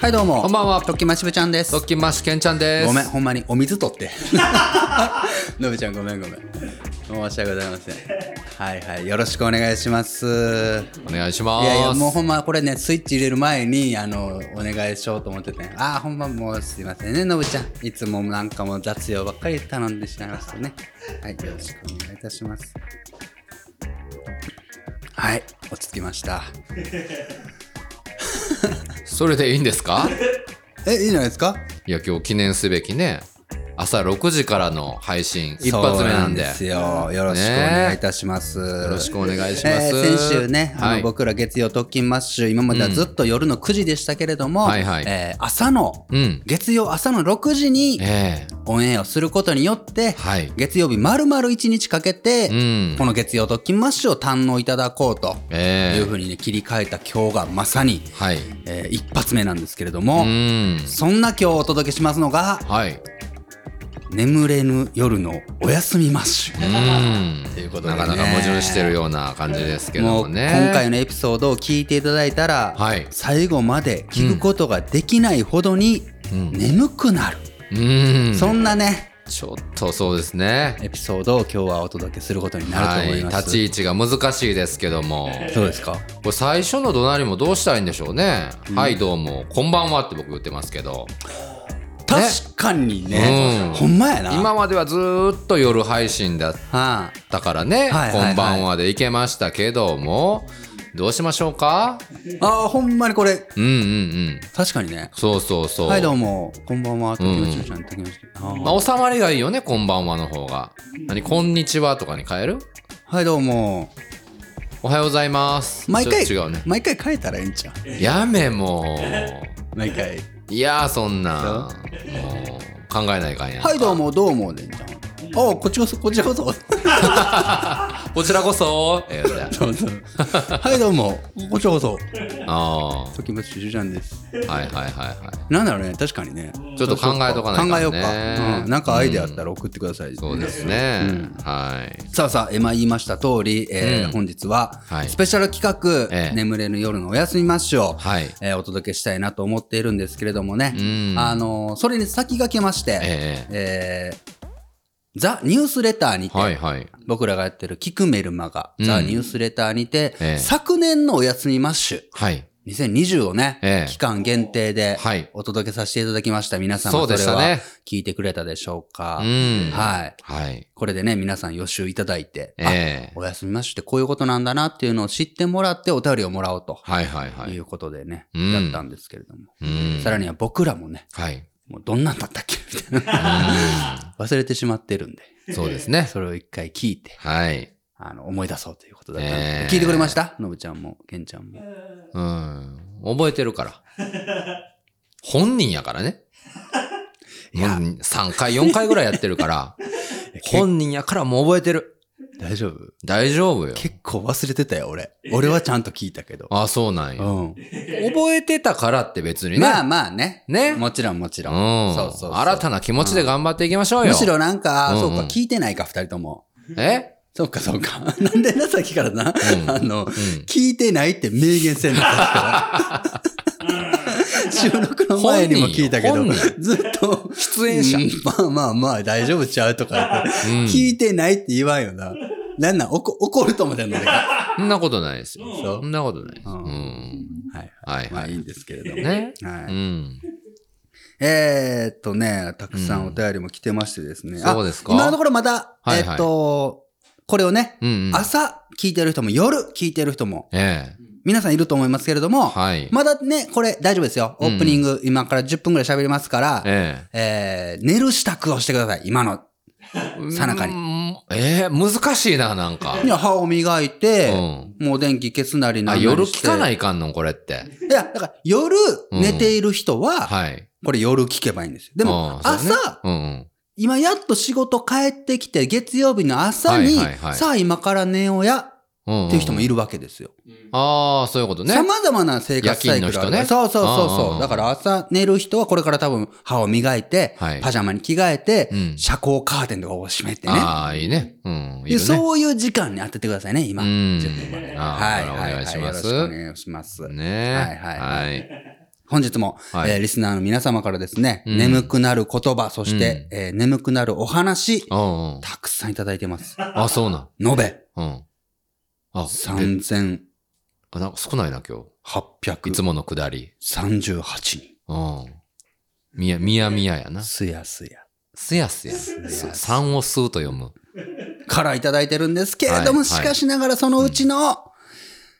はいどうも。こんばんは。とっきましぶちゃんです。ドッキンマッシュケンちゃんです。ごめんほんまにお水取って。のぶちゃんごめんごめん。申し訳ございません。はいはい。よろしくお願いします。お願いします。いやいやもうほんまこれねスイッチ入れる前にあのお願いしようと思ってて。ああほんまもうすいませんねのぶちゃん。いつもなんかもう雑用ばっかり頼んでしまいましたね。はいよろしくお願いいたしますはい落ち着きました。それでいいんですか？えいいんじゃないですか？いや、今日記念すべきね、朝6時からの配信、一発目なんで。すよよろしくお願いいたします、よろしくお願いします。えー先週ね、あはい、の僕ら月曜特勤マッシュ今まではずっと夜の9時でしたけれども、はいはいえー朝の、うん。月曜朝の6時にええオンエアをすることによって、はい。月曜日丸々1日かけて、うん。この月曜特勤マッシュを堪能いただこうとええいうふうにね切り替えた今日がまさに、はい。えー一発目なんですけれどうも、ん。そんな今日お届けしますのがはい。眠れぬ夜のお休みマッシュ。うん。ということでねなかなか矛盾してるような感じですけどもうもね。今回のエピソードを聞いていただいたら、はい最後まで聞くことができないほどにうん眠くなる、うん。そんなねちょっとそうですね。エピソードを今日はお届けすることになるとはい。思います、立ち位置が難しいですけども。そうですか？これ最初の怒鳴りもどうしたらいいんでしょうね。はい、どうも、こんばんはって僕言ってますけど。確かにね、うん。ほんまやな。今まではずーっと夜配信だっはあたからね、はいはいはいこんばんはでいけましたけども、どうしましょうか？あーほんまにこれ。うんうんうん。確かにね。そうそうそう。はいどうも。こんばんは。ときうん。ましちゃんときましあー。まあ、収まりがいいよね、こんばんはの方が。何、こんにちはとかに変える？はいどうも。おはようございます。毎回違うね。毎回変えたらええんちゃう？やめも 毎回。う。いやー、そんな。もう、考えないかんや。はいどうもどうもでんじゃんあーこっちこそこっちこそ。こちらこそ。えー、だそうそう。はいどうも。こっちこそ。あときましちゃんです。あ。はいはいはいはい。なんだろうね。確かにね。ちょっと考えとかないね。考えようか、うん、なんかアイデアあったら送ってください、そうですね。うん。はい。さあさあ、今言いました通り、えーうん。本日は、はい。スペシャル企画、ええ。眠れぬ夜のお休みマッシュを、はい。えーお届けしたいなと思っているんですけれどもね、うん。あのーそれに先駆けまして、え。えーザ・ニュースレターにえて、はいはい。僕らがやってる聞くメルマガ、うんザ・ニュースレターにて、ええ昨年のお休みマッシュ、はい。2020をね、ええ期間限定ではいお届けさせていただきました。皆さんそうはそれは聞いてくれたでしょうか、うん。はい。はい。これでね、皆さん予習いただいて、あええお休みマッシュってこういうことなんだなっていうのを知ってもらってお便りをもらおうとはいはいはいい。うことでね、うんやったんですけれども。うん。さらには僕らもね、はい。もうどんなんだったっけ？みたいな。忘れてしまってるんで、そうですね。それを一回聞いて、はい。あの、思い出そうということだったええ聞いてくれました？のぶちゃんも、けんちゃんも。うん。覚えてるから。本人やからね。いやもう3回、4回ぐらいやってるから、本人やからもう覚えてる。大丈夫？大丈夫よ。結構忘れてたよ、俺。俺はちゃんと聞いたけど。あ、そうなんや。うん。覚えてたからって別にね。まあまあね。ね？もちろんもちろ。うんん。そうそうそう新たな気持ちで頑張っていきましょうよ。むしろなんか、うんうんそうか、聞いてないか、二人とも。え？そうか、そうか。なんでな、さっきからな、うんあの、うん。聞いてないって明言せんの、さっきから。収録の前にも聞いたけどずっと、出演者うんまあまあまあ、大丈夫ちゃうとか言って、うん聞いてないって言わんよな。なんなん、怒怒ると思ってんのね。そんなことないですよ。そんなことないです。はい。まあいんですけれども。ね。はい。うん。えーっとね、たくさんお便りも来てましてですね。あそうですか？今のところまだ、はいはいえーっと、これをね、うんうん。朝聞いてる人も夜聞いてる人も、ええ。皆さんいると思いますけれども、はい。まだね、これ大丈夫ですよ。オープニング、今から10分ぐらい喋りますから、ええー寝る支度をしてください。今の。え。さなかにに。ええ、難しいな、なんか。いや歯を磨いて、うもう電気消すなりなり夜聞かないかんのこれって。いや、だから夜うん寝ている人は、はい。これ夜聞けばいいんですよ。でも、ああそうね朝、うんうん。今やっと仕事帰ってきて、月曜日の朝に、はいはいはいさあ今から寝ようや、っていう人もいるわけですよ。ああ、そういうことね。さまざまな生活サイクルあるから夜勤の人ねそうそうそううんうんうんそう。だから朝寝る人はこれから多分歯を磨いて、はいパジャマに着替えて、うん遮光カーテンとかを閉めてね。ああ、いいね。うん。いいで。そういう時間に当ててくださいね、今。うんはあはい、おはい、願いしますよろしくお願いします。ねはいはいはい。本日も、はいえーリスナーの皆様からですね、うん眠くなる言葉、そして、えー眠くなるお話、うんうん。たくさんいただいてます。あ、そうなん。延べうん。あ、で3838あなんか少ないな、今日。いつものくだり。人。うん。みや、みやみややな。すやすや。すやすや。す三をすうと読む。からいただいてるんですけれども、はいしかしながらそのうちの、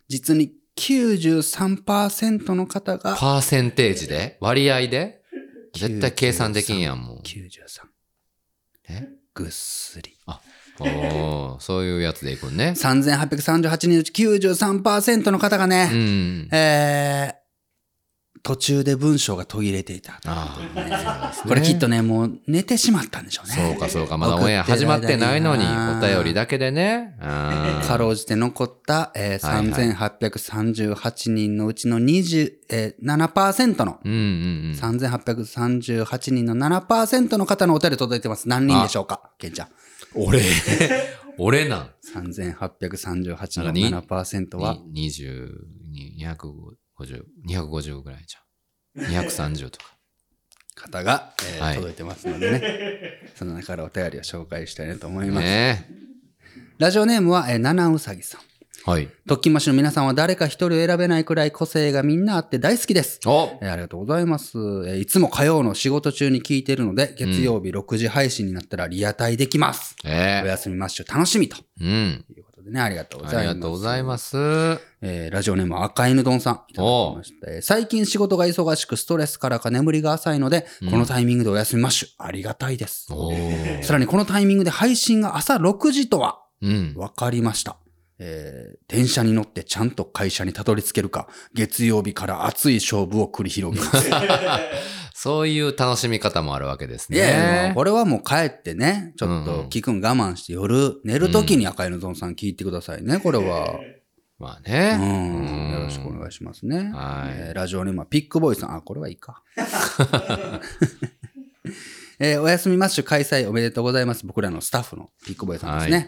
実に93%の方が、パーセンテージで？割合で？絶対計算できんやん、もう。93。え？ぐっすり。おーそういうやつでいくんね。3838人のうち93%の方がうね、ん。えー、途中で文章が途切れていた。ああ、これきっとね、もう寝てしまったんでしょうね。そうかそうか。まだオンエア始まってないのに、お便りだ。だけでね。うんかろうじて残った、えーはいはい3838人のうちの20、えー、7%の、うんうんうん。3838人の7%の方のお便り届いてます。何人でしょうかケンちゃん。俺、俺なん？3838のなんかに7%は、に20、250、250ぐらいじゃん。230とか。方が、えーはい届いてますのでね。その中からお便りを紹介したいなと思います。ねラジオネームは、えー、七うさぎさん。はい。特勤マッシュの皆さんは誰か一人を選べないくらい個性がみんなあって大好きです。おえーありがとうございます、えーいつも火曜の仕事中に聞いているので、月曜日6時配信になったらリアタイできます。えおやすみマッシュ楽しみとえうん。いうでね、ありがとうごあざいます。りがとうございます。えーラジオネームは赤犬丼さん。いただきましたえー最近仕事が忙しくストレスからか眠りが浅いので、このタイミングでお休みマッシュ。ありがたいです。さらにこのタイミングで配信が朝6時とは、うん。わかりました。えー電車に乗ってちゃんと会社にたどり着けるか、月曜日から熱い勝負を繰り広げます。そういう楽しみ方もあるわけですいやいや、ね。これはもう帰ってね、ちょっと聞くん我慢して夜寝るときに赤いのぞんさん聞いてくださいね、これは。まあうね。ん。よろしくお願いしますね。はいえーラジオネームはピックボーイさん。あ、これはいいか。えーおやすみマッシュ開催おめでとうございます。僕らのスタッフのピックボーイさんですね。は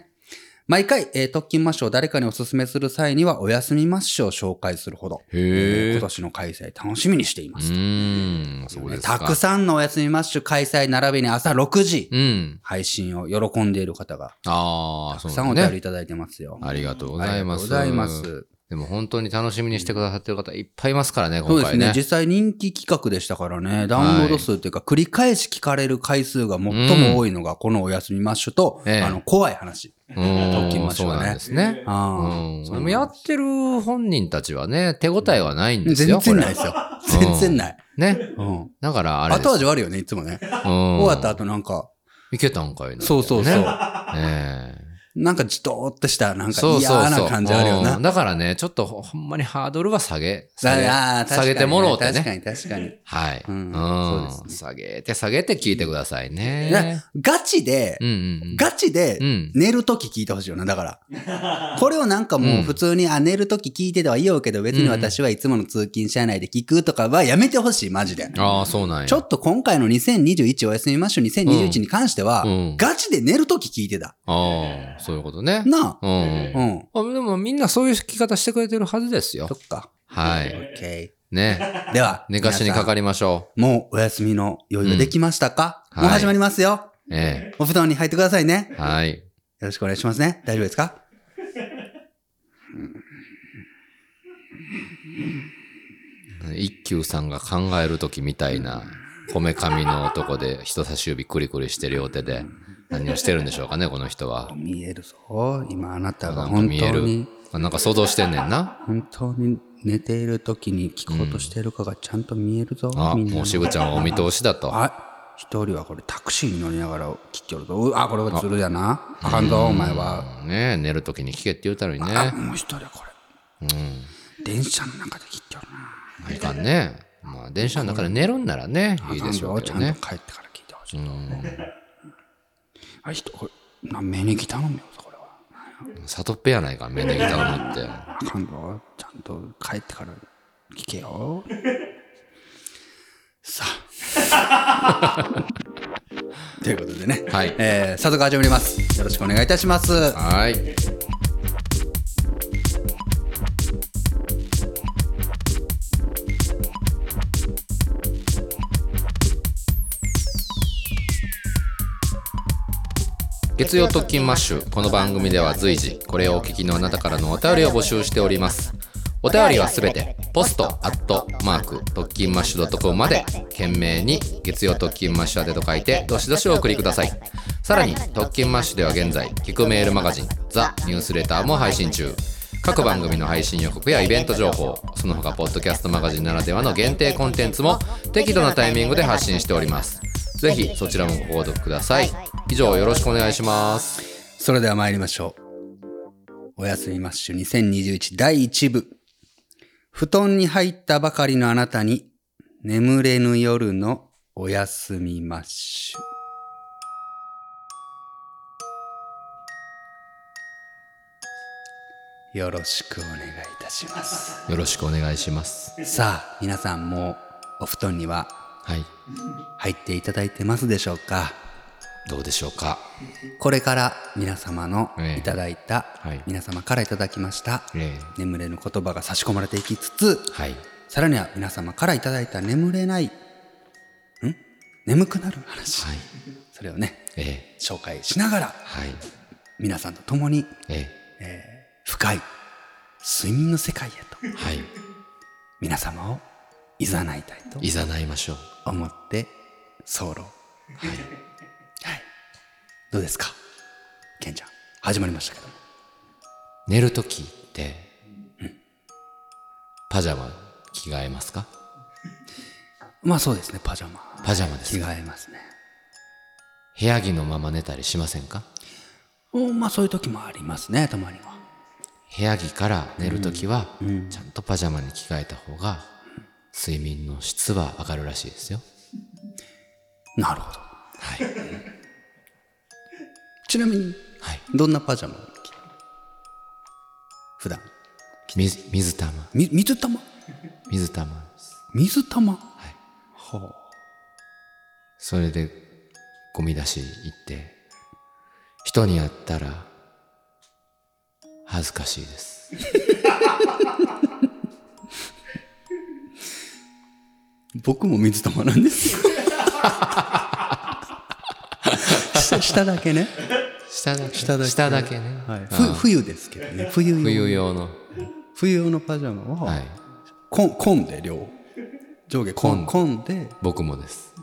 毎回、えー特勤マッシュを誰かにお勧めする際には、おやすみマッシュを紹介するほど、えー今。年の開催楽しみにしていまうす。ーん。そうですか。たくさんのおやすみマッシュ開催並びに朝6時、うん。配信を喜んでいる方が、ああ、たくさんお便りい。ただいてますよ。ありがとうございます。ありがとうございます。でも本当に楽しみにしてくださってる方いっぱいいますからね、そうですね今回ね。実際人気企画でしたからね、ダウンロード数っていうか、繰り返し聞かれる回数が最も多いのが、このおやすみマッシュと、ええあの、怖い話。うん特勤マッシュはねそうなんですね。ああうん。そうでもやってる本人たちはね、手応えはないんですよ。全然ないですよ。全然ない。ね。うん。だからあれ。後味悪いよね、いつもね。うん終わった後なんか、いけたんかいな。そうそうそう。ねええなんかじとーっとした、なんか。嫌な感じあるよう。なんだからね、ちょっとほほんまにハードルは下げ、下げ下げてもろうて確かね。に確かに。はい。ううんん。そうです下げて下げて聞いてくださいね。ガチでう、んうんうん。ガチでうん。寝るとき聞いてほしいよな、だから。これをなんかもう普通に、あ、寝るとき聞いててはいいよけど、別に私はいつもの通勤車内で聞くとかはやめてほしい、マジで。ああ、そうなんや。ちょっと今回の2021おやすみマッシュ2021に関しては、うんガチで寝るとき聞いてた。ああ、そういうことね。なあ。うんうんでもみんなそういう聞き方してくれてるはずですよそ。っか。はい。オッケね。ー。では、寝かしにかかり。りましょもうお休みの用意はできましたか、うんもう始まりますよ。う。えお布団に入ってくださいね。え。はい。よろしくお願いしますね。大丈夫ですか？一休さんが考えるときみたいな、こめかみの男で人差し指クリクリしてる両手で、何をしてるんでしょうかね、この人は。見えるぞ。今あなたが本当に、。あなんか想像してんねんな。本当に寝ている時に聞こうとしているかがちゃんと見えるぞ。あ、みんなのもう渋ちゃんはお見通しだと。あ、一人はこれタクシーに乗りながら聞きよるぞ。うあ、これはずるやな？あかんぞ、お前は。ね寝るときに聞けって言うたのにね。あ、もう一人はこれ。うん。電車の中で聞きよるな。いかんね。まあ、電車の中で寝るんならね、いいでしょうけどねちゃんと。帰ってから聞いてほしい。うん。あ、人、これ、な目に来頼むよ、これは。里っぺやないか、芽ネギ頼むって。今度、ちゃんと帰ってから聞けよ。さあ。ということでね、はいえー、早速始まります。よろしくお願いいたします。はい。月曜特勤マッシュこの番組では随時これをお聞きのあなたからのお便りを募集しております。お便りはすべてポストアットマーク特勤マッシュ .com まで件名に月曜特勤マッシュ宛てと書いてどしどしお送りください。さらに特勤マッシュでは現在聞くメールマガジンザニュースレターも配信中。各番組の配信予告やイベント情報その他ポッドキャストマガジンならではの限定コンテンツも適度なタイミングで発信しております。ぜひそちらもご購読ください以上よろしくお願いしますそれでは参りましょう。おやすみマッシュ2021第1部。布団に入ったばかりのあなたに眠れぬ夜のおやすみマッシュ。よろしくお願いいたします。よろしくお願いしますさあ、皆さんもお布団にははい。入っていただいてますでしょうか？どうでしょうか？これから皆様のええ。いただいた、はい。皆様からいただきました、え眠れぬ言葉が差し込まれていきつつ、えはい。さらには皆様からいただいた眠れない、ん？眠くなる話、はい。それをね、ええ。紹介しながら、はい。皆さんと共にえ深い睡眠の世界へと、えはい。皆様をいざないたいといざないましょう思って、候。はい。はい。どうですか？ケンちゃん、始まりましたけども。寝るときって、パジャマ着替えますか？まあそうですね、パジャマ。パジャマです着替えますね。部屋着のまま寝たりしませんか？おまあそういう時もありますね、たまには。部屋着から寝るときは、ちゃんとパジャマに着替えた方が、睡眠の質は上がるらしいですよ。なるほど。はい。ちなみに、はい。どんなパジャマを着て普段。水、水玉。み、水玉？水玉。水玉？はい。はそれで、ゴミ出し行って、人に会ったら、恥ずかしいです。僕も水玉なんですよ。下 下だけね。下だけ。下だけ下だけね。はい。うんふ冬ですけどね。冬用。冬用の。冬用のパジャマは、はい。こん、こんで両。上下こん、こんで、僕もです。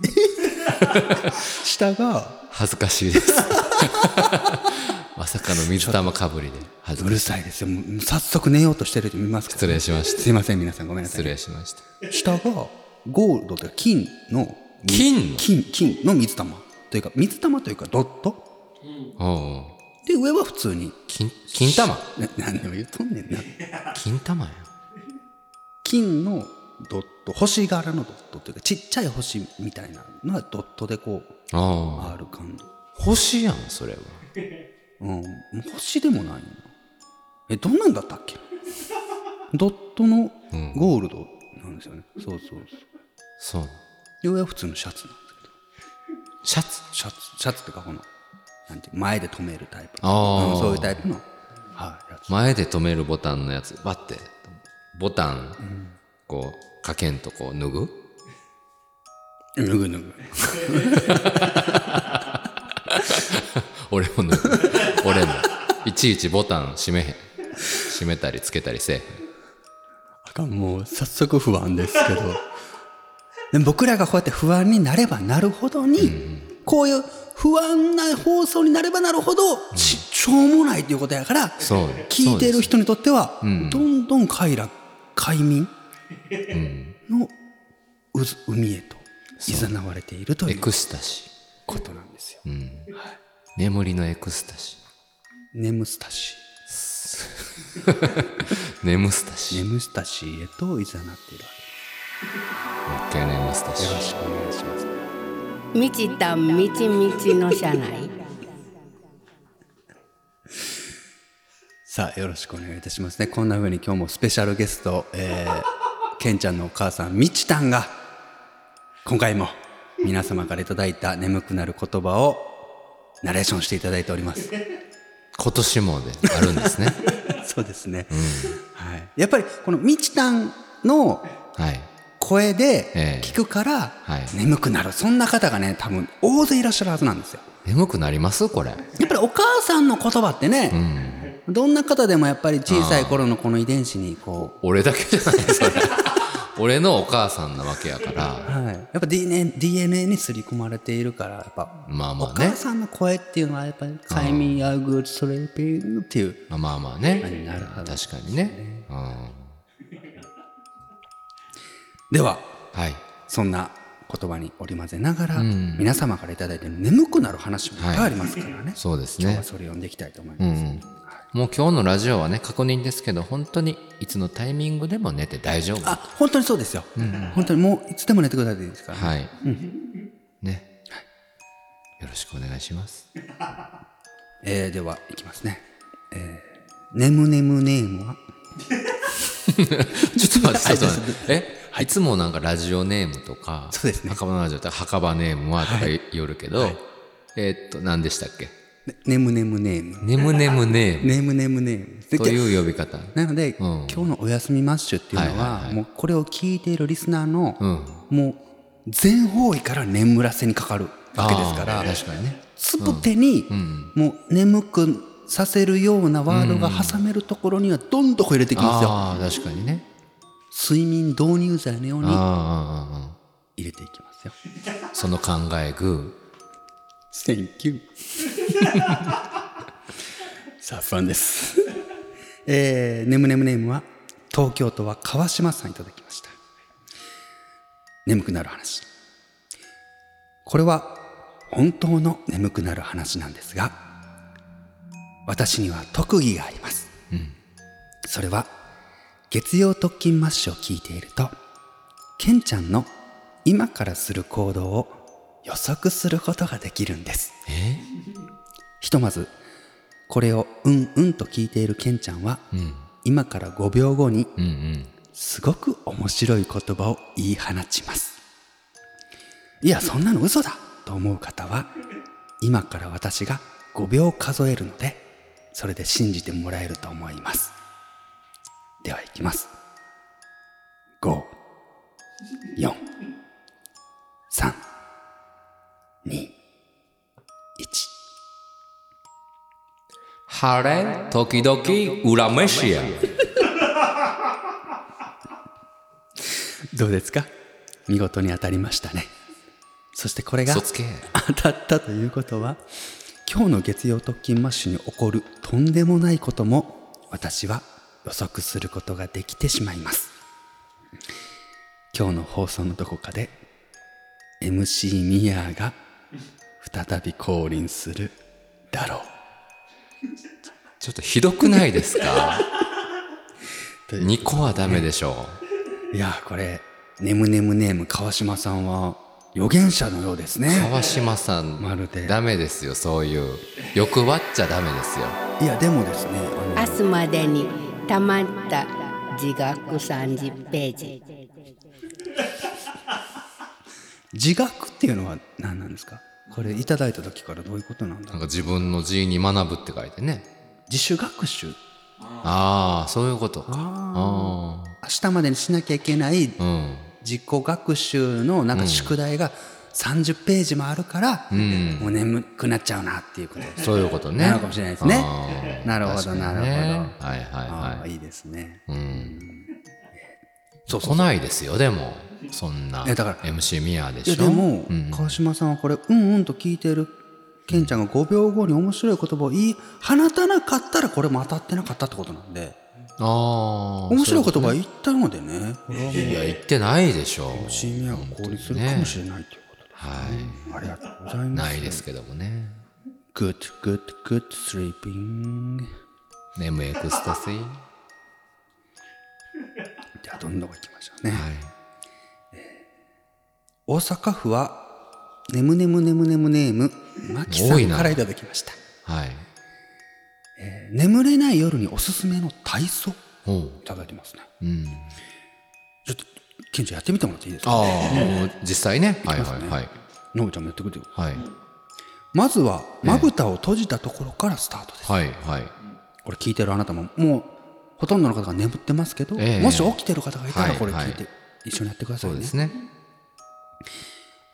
下が恥ずかしいです。まさかの水玉かぶりで恥ずうかしい。るさいですよ。もう早速寝ようとしてる人見ますけど。失礼しました。すいません、皆さんごめんなさ失い。礼しました。下がゴールドというか金の、金金、金の水玉。というか、水玉というかドット。おうで、上は普通に。金、金玉？な何を言うとんねんな。金玉や。金のドット、星柄のドットというか、ちっちゃい星みたいなのはドットでこう、ああ。ある感じ。星やん、それは。うん、星でもないな。え、どんなんだったっけ？ドットのゴールドなんですよね。そうそうそう。そう。で、上は普通のシャツなんですけど。シャツ？シャツ、シャツっていうかこの、なんていう前で留めるタイプ。あーうんそういうタイプの、はい、やつ。前で止めるボタンのやつ、バッて、ボタン、こう、かけんとこう脱ぐ？脱ぐ脱ぐ。俺も脱ぐ。俺も。いちいちボタン閉めへん。閉めたりつけたりせえへん。あかん、もう早速不安ですけど。でも僕らがこうやって不安になればなるほどに、こういう不安な放送になればなるほど、ちしょうもないということやから。聞いている人にとっては、んどんどん快楽、快眠の渦海へと誘われているというエクスタシことなんですよ。ー。うん。眠りのエクスタシ眠スタシー。眠スタシー。眠スタシーへと誘っているわー。よろ。しくお願いします。満ちたみちみちの車内さあ、よろしくお願いいたしますね。こんな風に今日もスペシャルゲスト、えー、ケンちゃんのお母さん、みちたんが、今回も皆様からいただいた眠くなる言葉をナレーションしていただいております。今年もであるんですね。そうですね。はい。やっぱりこのみちたんのはい。声えでえ聞くからはい眠くなる。そんな方がね、多分大勢いらっしゃるはずなんですよ。眠くなります？これ。やっぱりお母さんの言葉ってね、どんな方でもやっぱり小さい頃のこの遺伝子にこ俺だけじゃないそれ。俺のお母さんなわけやから。う、はい、やっぱ DNA, DNA に刷り込まれているから、やっぱ、おまあまあね母。さんの声っていうのはやっぱり、快眠やグッドスレーピングっていう、まあまあまあね。なるほど確かにね。うん。では、はい。そんな言葉に織り交ぜながら、皆様からいただいて眠くなる話もいっぱいありますからね。そうですね今日は。それを読んでいきたいと思います。うん。もう今日のラジオはね、確認ですけど、本当にいつのタイミングでも寝て大丈夫。あ、本当にそうですよ。本当にもういつでも寝てくださいでいいですから、はい。ね。よろしくお願いします。えー、では、いきますね。えー、ねむねむネームは？ちょっと待って、ちょっと待って。えいつもなんかラジオネームとか、そうですね墓場のラジオって墓場ネームはとか言うるけど、えーっと、何でしたっけ？ねねむねむネーム。ねむねむネームねむねむネーム。でという呼び方。なので、ん今日のおやすみマッシュっていうのは、はいはいはいもうこれを聞いているリスナーの、うん。もう全方位から眠らせにかかるわけですから確かにね。つぶてに、もう眠くさせるようなワードが挟めるところにはどんどん入れていきますよ。ああ、確かにね。睡眠導入剤のように入れていきますよ。ーその考えグ Thank you. さあ、不安です。えー、ねむねむネームは、東京都は川島さんいただきました。眠くなる話。これは、本当の眠くなる話なんですが、私には特技があります。それは、月曜特勤マッシュを聞いていると、ケンちゃんの今からする行動を予測することができるんです。ひとまず、これをうんうんと聞いているケンちゃんは、うん。今から5秒後にうんうん。すごく面白い言葉を言い放ちます。いや、そんなの嘘だと思う方は、今から私が5秒数えるので、それで信じてもらえると思います。では、いきます。5、4、3、2、1。晴れ、時々、裏飯や。どうですか？見事に当たりましたね。そしてこれが。当たったということは、今日の月曜特勤マッシュに起こるとんでもないことも私は予測することができてしまいます。今日の放送のどこかで MC ミヤーが再び降臨するだろう。ちょっとひどくないですか？という2個はダメでしょいや、これ、ねむねむネーム川島さんは預言者のようですね。川島さん、まるでダメですよ、そういう。欲張っちゃダメですよ。いや、でもですね、あの明日までにたまった自学30ページ 自学っていうのは何なんですか？これいただいた時からどういうことなんだなんか自分の字に学ぶって書いてね。自主学習ああ、そういうことか。あ明日までにしなきゃいけないあ。うん。自己学習のなんか宿題が30ページもあるから、うん。もう眠くなっちゃうなっていうことそういうことね。なのかもしれないですねなるほどねなるほどはいはいはい。いいですねうん。そう来ないですよ、でも。そんな。いやだから MC ミヤでいしょ？やでも、うん川島さんはこれうんうんと聞いているケンちゃんが5秒後に面白い言葉を言い放たなかったらこれも当たってなかったってことなんでああ。面白い言葉言ったのでねねいや、言ってないでしょ。シーミアが降臨するかもしれないということで、はい。ありがとうございますないですけどもね。Good, good, good sleeping 眠エクスタシー。ではどんどん行きましょうね、はい。大阪府はねむねむねむねむネームマキさんからいただきましたはい。えー眠れない夜におすすめの体操いただいてますねうんちょっとケンちゃんやってみてもらっていいですか？ああ実際ね。はいはいはい。ちゃんもやってくれよはい。まずはまぶたを閉じたところからスタートです、はいはい。これ聞いてるあなたももうほとんどの方が眠ってますけど、ええ。もし起きてる方がいたらはいこれ聞いて、は一緒にやってくださいうね。そですね。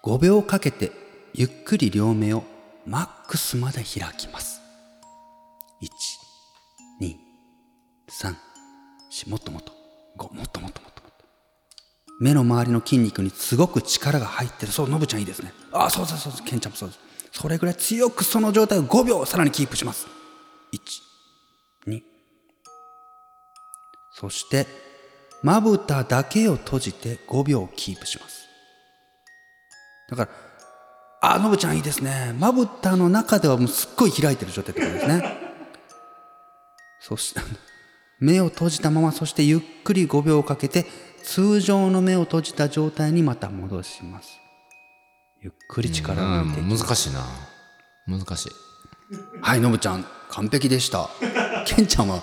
5秒かけてゆっくり両目をマックスまで開きます。123もっともっと5もっと。もっともっともっと目の周りの筋肉にすごく力が入ってる。そうノブちゃんいいですね。あそうそうそうそう。ケンちゃんもそうです。それぐらい強くその状態を5秒さらにキープします。12そしてまぶただけを閉じて5秒キープします。だから、あ、のぶちゃんいいですね。まぶたの中ではもうすっごい開いてる状態ってことですね。そして、目を閉じたまま、そしてゆっくり5秒かけて、通常の目を閉じた状態にまた戻します。ゆっくり力を抜いていきます。難しいな難しいはい、のぶちゃん、完璧でした。けんちゃんは、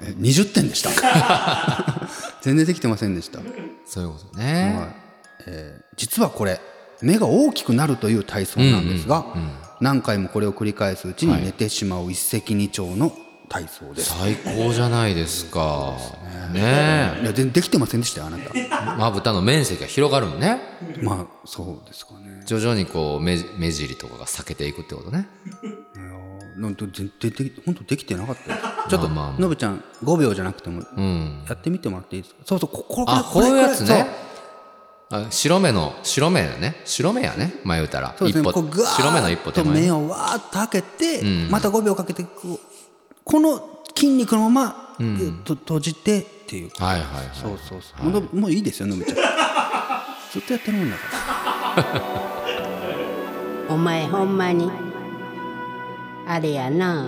え20点でした。全然できてませんでした。そういうことね、はいえー実はこれ目が大きくなるという体操なんですが、何回もこれを繰り返すうちに寝てしまう一石二鳥の体操で。す、最高じゃないですか。ねいや全然できてませんでしたよあなた。えまぶたの面積が広がるのね。まあそうですかね。徐々にこう目目尻とかが裂けていくってことね。いやーなんと全然でき本当できてなかったよ。ちょっとまあまあ。まあのぶちゃん5秒じゃなくてもうん。やってみてもらっていいですか？そうそうここあこういうやつね。あ白目の白目やね。白目やね。前言うたら。そうです一歩白目の一歩手と前目をわーっと開けて、また5秒かけてこうこの筋肉のまま、と閉じてっていう。はいはいはい。そうそうそう、もうもういいですよのぶちゃん。ずっとやってるもんだから。お前ほんまにあれやな。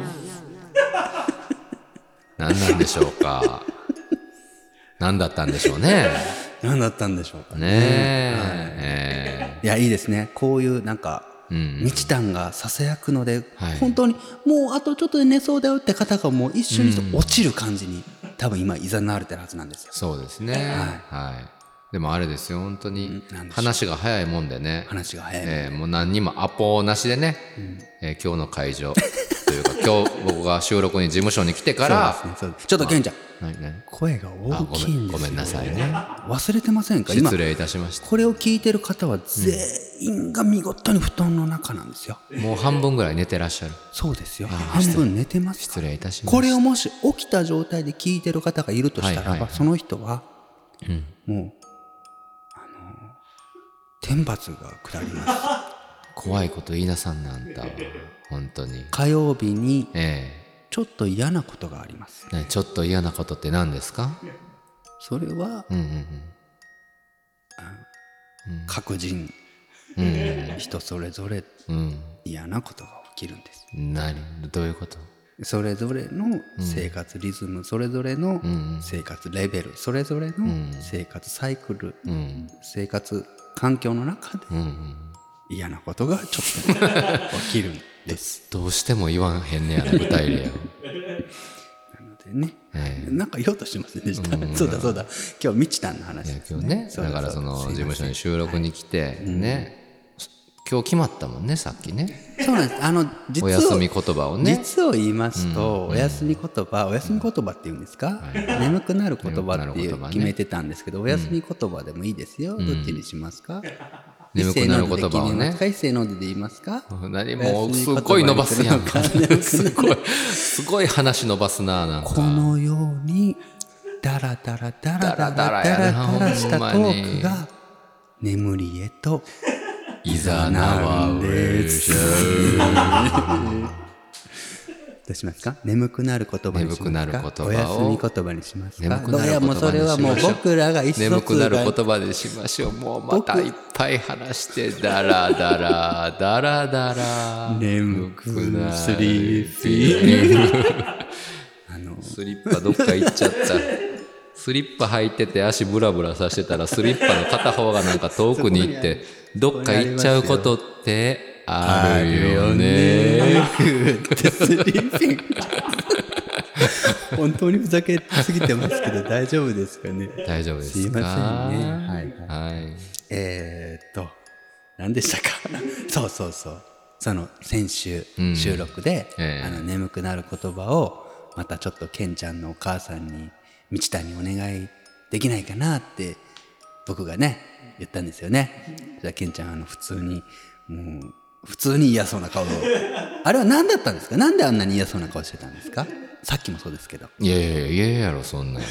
何なんでしょうか。何だったんでしょうね。何だったんでしょうかね。ねえ。い。やいいですね。こういうなんかうん日丹がささやくので、はい。本当にもうあとちょっとで寝そうだよって方がもう一緒に落ちる感じに、多分今いざなわれてるはずなんですよ。そうですね。はい、でもあれですよ本当に。話が早いもんでね。話が早い、えーもう何にもアポなしでね、えー今日の会場というか 今日僕が収録に事務所に来てからね。ちょっとケンちゃん何何声があ大きいんですよごめんなさいね。忘れてませんか？今失礼いたしました。これを聞いてる方は全員が見事に布団の中なんですよ。もう半分ぐらい寝てらっしゃる。そうですよ。半分寝てます。失礼いたしましたこれをもし起きた状態で聞いてる方がいるとしたらば、はいはいはい。その人はうん。もうあの天罰が下ります。怖いこと言いなさんなあんたは本当に。火曜日にえちょっと嫌なことがあります。えねちょっと嫌なことって何ですか？それはうんうん各人うん。うん。人それぞれうん。嫌なことが起きるんです。何？どういうこと？それぞれの生活リズム、それぞれの生活レベル、それぞれの生活サイクル、うん。生活環境の中でうんうん。嫌なことがちょっと起きるんです。どうしても言わんへんねやな具体例をなのでね、えなんか言おうとしてませんでした。そうだそうだ。今日みちたんの話ですね。そうだからその事務所に収録に来てね。今日決まったもんねさっきね。そうなんです。あの、実をお休み言葉をね。実を言いますと、お休み言葉、お休み言葉って言うんですか、眠くなる言葉っていう決めてたんですけど、お休み言葉でもいいですよ。どっちにしますか、眠くなる言葉をね。一斉のでで言いますか？一斉のでで言いますか何もうすごい伸ばすやん。かすごいすごい話伸ばすななんかこのように、ダラダラダラダラダラダダラやなラダラしたトークが、眠りへと、いざなわうれしどうしますか？眠くなる言葉にしますか？眠くなる言葉をお休み言葉にしますか？眠くなるいやもうそれはもう言葉にしましょう。僕らが一眠くなるが言葉でしましょう。もうまたいっぱい話してダラダラダラダラ眠くなスリーピー。スリッパどっか行っちゃった。スリッパ履いてて足ブラブラさしてたらスリッパの片方がなんか遠くに行ってどっか行っちゃうことってあるよねグッてスリーピン本当にふざけすぎてますけど大丈夫ですかね。大丈夫ですか？すいませんねはいはい。えー、っと、何でしたか？そうそうそう。その先週うん収録で、ええあの眠くなる言葉をまたちょっとケンちゃんのお母さんに道谷お願いできないかなって僕がね言ったんですよね。じゃあケンちゃんあの普通にもう普通に嫌そうな顔を あれは何だったんですか？なんであんなに嫌そうな顔してたんですか？さっきもそうですけど。いやいやいややろ、そんなん。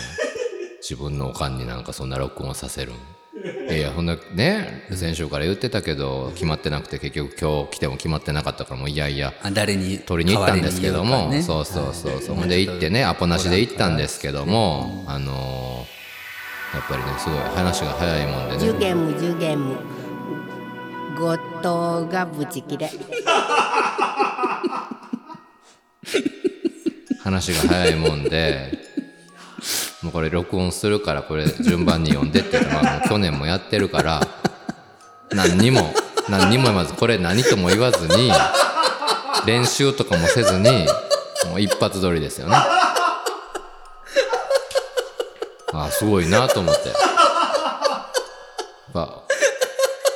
自分のおかんになんかそんな録音させるん。いやいや、ほんなね、先週から言ってたけど、決まってなくて結局今日来ても決まってなかったからもういやいや、あ誰に取りに行ったんですけども、代わりに言そうそうそうそう。ほんで行ってね、アポなしで行ったんですけども、あのーやっぱりね、すごい話が早いもんでね。後藤がブチ切れ 話が早いもんで、もうこれ録音するからこれ順番に読んでってまあ もう去年もやってるから、何にも、何にもまずこれ何とも言わずに、練習とかもせずに、もう一発撮りですよね。ああ、すごいなと思って。やっぱ、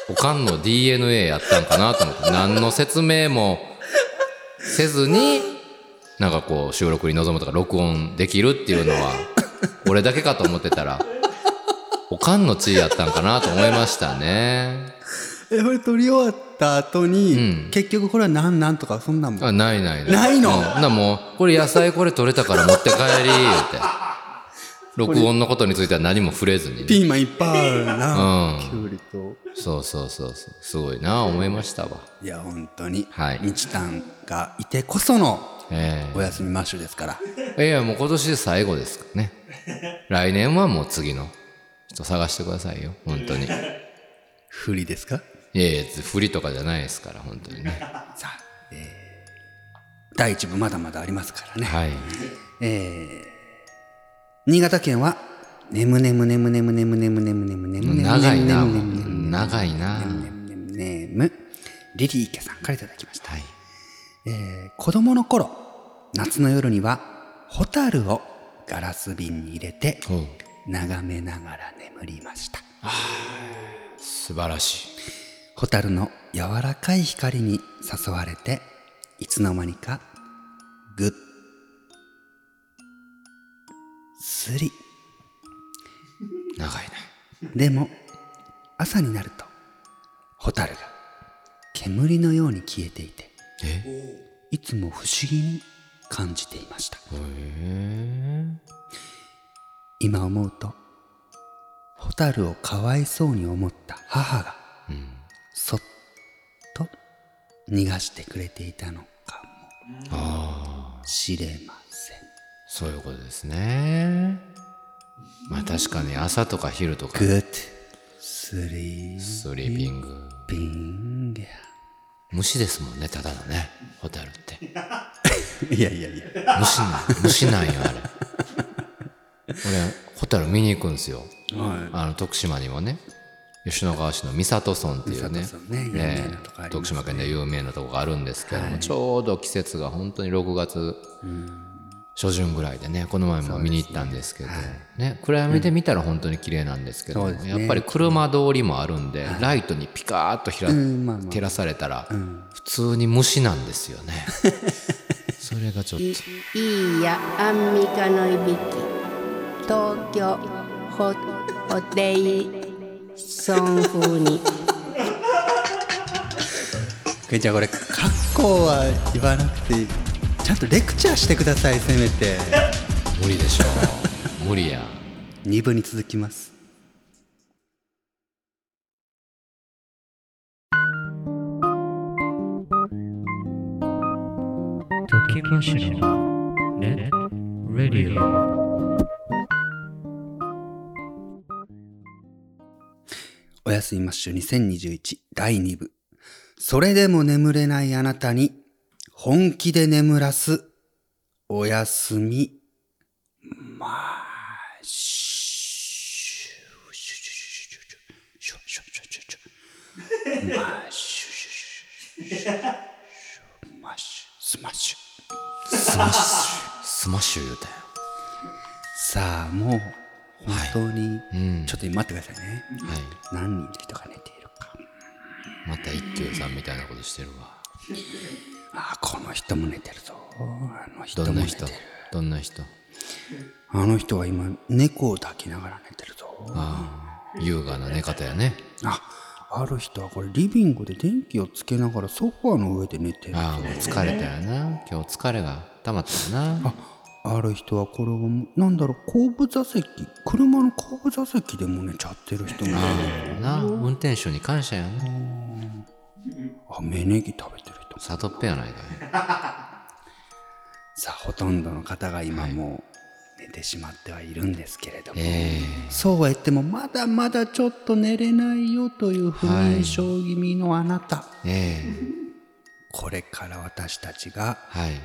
おかんの DNA やったんかなと思って、何の説明もせずに、なんかこう収録に臨むとか録音できるっていうのは、俺だけかと思ってたら、おかんの地位やったんかなと思いましたね。えこれ撮り終わった後に、うん。結局これは何なんとかそんなんも。あ、ないない。ないの？うん。なもう、これ野菜これ取れたから持って帰り、言うて。録音のことについては何も触れずにね、ピーマンいっぱいあるな、うんきゅうりとそうそうそうそう。すごいな思いましたわ。いや本当に、はい日丹がいてこそのえお休みマッシュですからえいや、もう今年で最後ですからね。来年はもう次の人探してくださいよ。本当に。い不利ですか？やいや、振りとかじゃないですから、本当にね。さあ、えー第一部まだまだありますからね、はい。えー新潟県はねむねむねむねむねむねむねむねむねむねむ長いな、ねむねむねむ長いな。ねむねむねむリリー家さんからいただきましたはい。えー子供の頃夏の夜にはホタルをガラス瓶に入れて眺めながら眠りました素晴らしい。ホタルの柔らかい光に誘われていつの間にかぐっすり長いな。でも朝になるとホタルが煙のように消えていてえ？いつも不思議に感じていました。今思うとホタルをかわいそうに思った母がうん。そっと逃がしてくれていたのかもしれませんそういうことですね。まあ確かに朝とか昼とか、 good sleeping。ピング虫ですもんね、ただのね、ホタルって。いやいやいや。虫なん、虫なんよ、あれ。俺、ホタル見に行くんですよ。はあの、徳島にもね、吉野川市の三郷村っていうね。ね。ね。徳島県で有名なとこがあるんですけども、ちょうど季節が本当に6月初旬ぐらいでねこの前も見に行ったんですけどね暗闇で見たら本当に綺麗なんですけどうですね。やっぱり車通りもあるんで、ライトにピカーッとひら、んまあまあ。照らされたら、普通に虫なんですよね。それがちょっと。いいいやアンミカのいびき。東京ホホテイソン風に。いじゃあこれ格好は言わなくてちゃんとレクチャーしてくださいせめて。無理でしょう。無理や。2部に続きます。時マシュのネットラディオ。おやすみマッシュ2021第2部。それでも眠れないあなたに本気で眠らすおやすみ。マッシュ。シュ。シュ。シュ。シュ。シュ。シュ。スマッシュ。スマッシュ。ススマッシュ。言うたよさあもう本当に、うん。ちょっと待ってくださいね。はい。何人の人が寝ているか。また一休さんみたいなことしてるわあこの人も寝てるぞ。あの人どんな人？も寝てる。どんな人？あの人は今猫を抱きながら寝てるぞ。ああ優雅な寝方やね。あある人はこれリビングで電気をつけながらソファーの上で寝てるぞ。ああもう疲れたよな。今日疲れが溜まったよな。ある人はこれをなんだろう後部座席車の後部座席でも寝ちゃってる人もいる。な。運転手に感謝やな。あ芽ネギ食べてる人も里っぺやないかい。さあほとんどの方が今もう寝てしまってはいるんですけれども、えそうは言ってもまだまだちょっと寝れないよという不眠症気味のあなた、ええ。えこれから私たちがはい。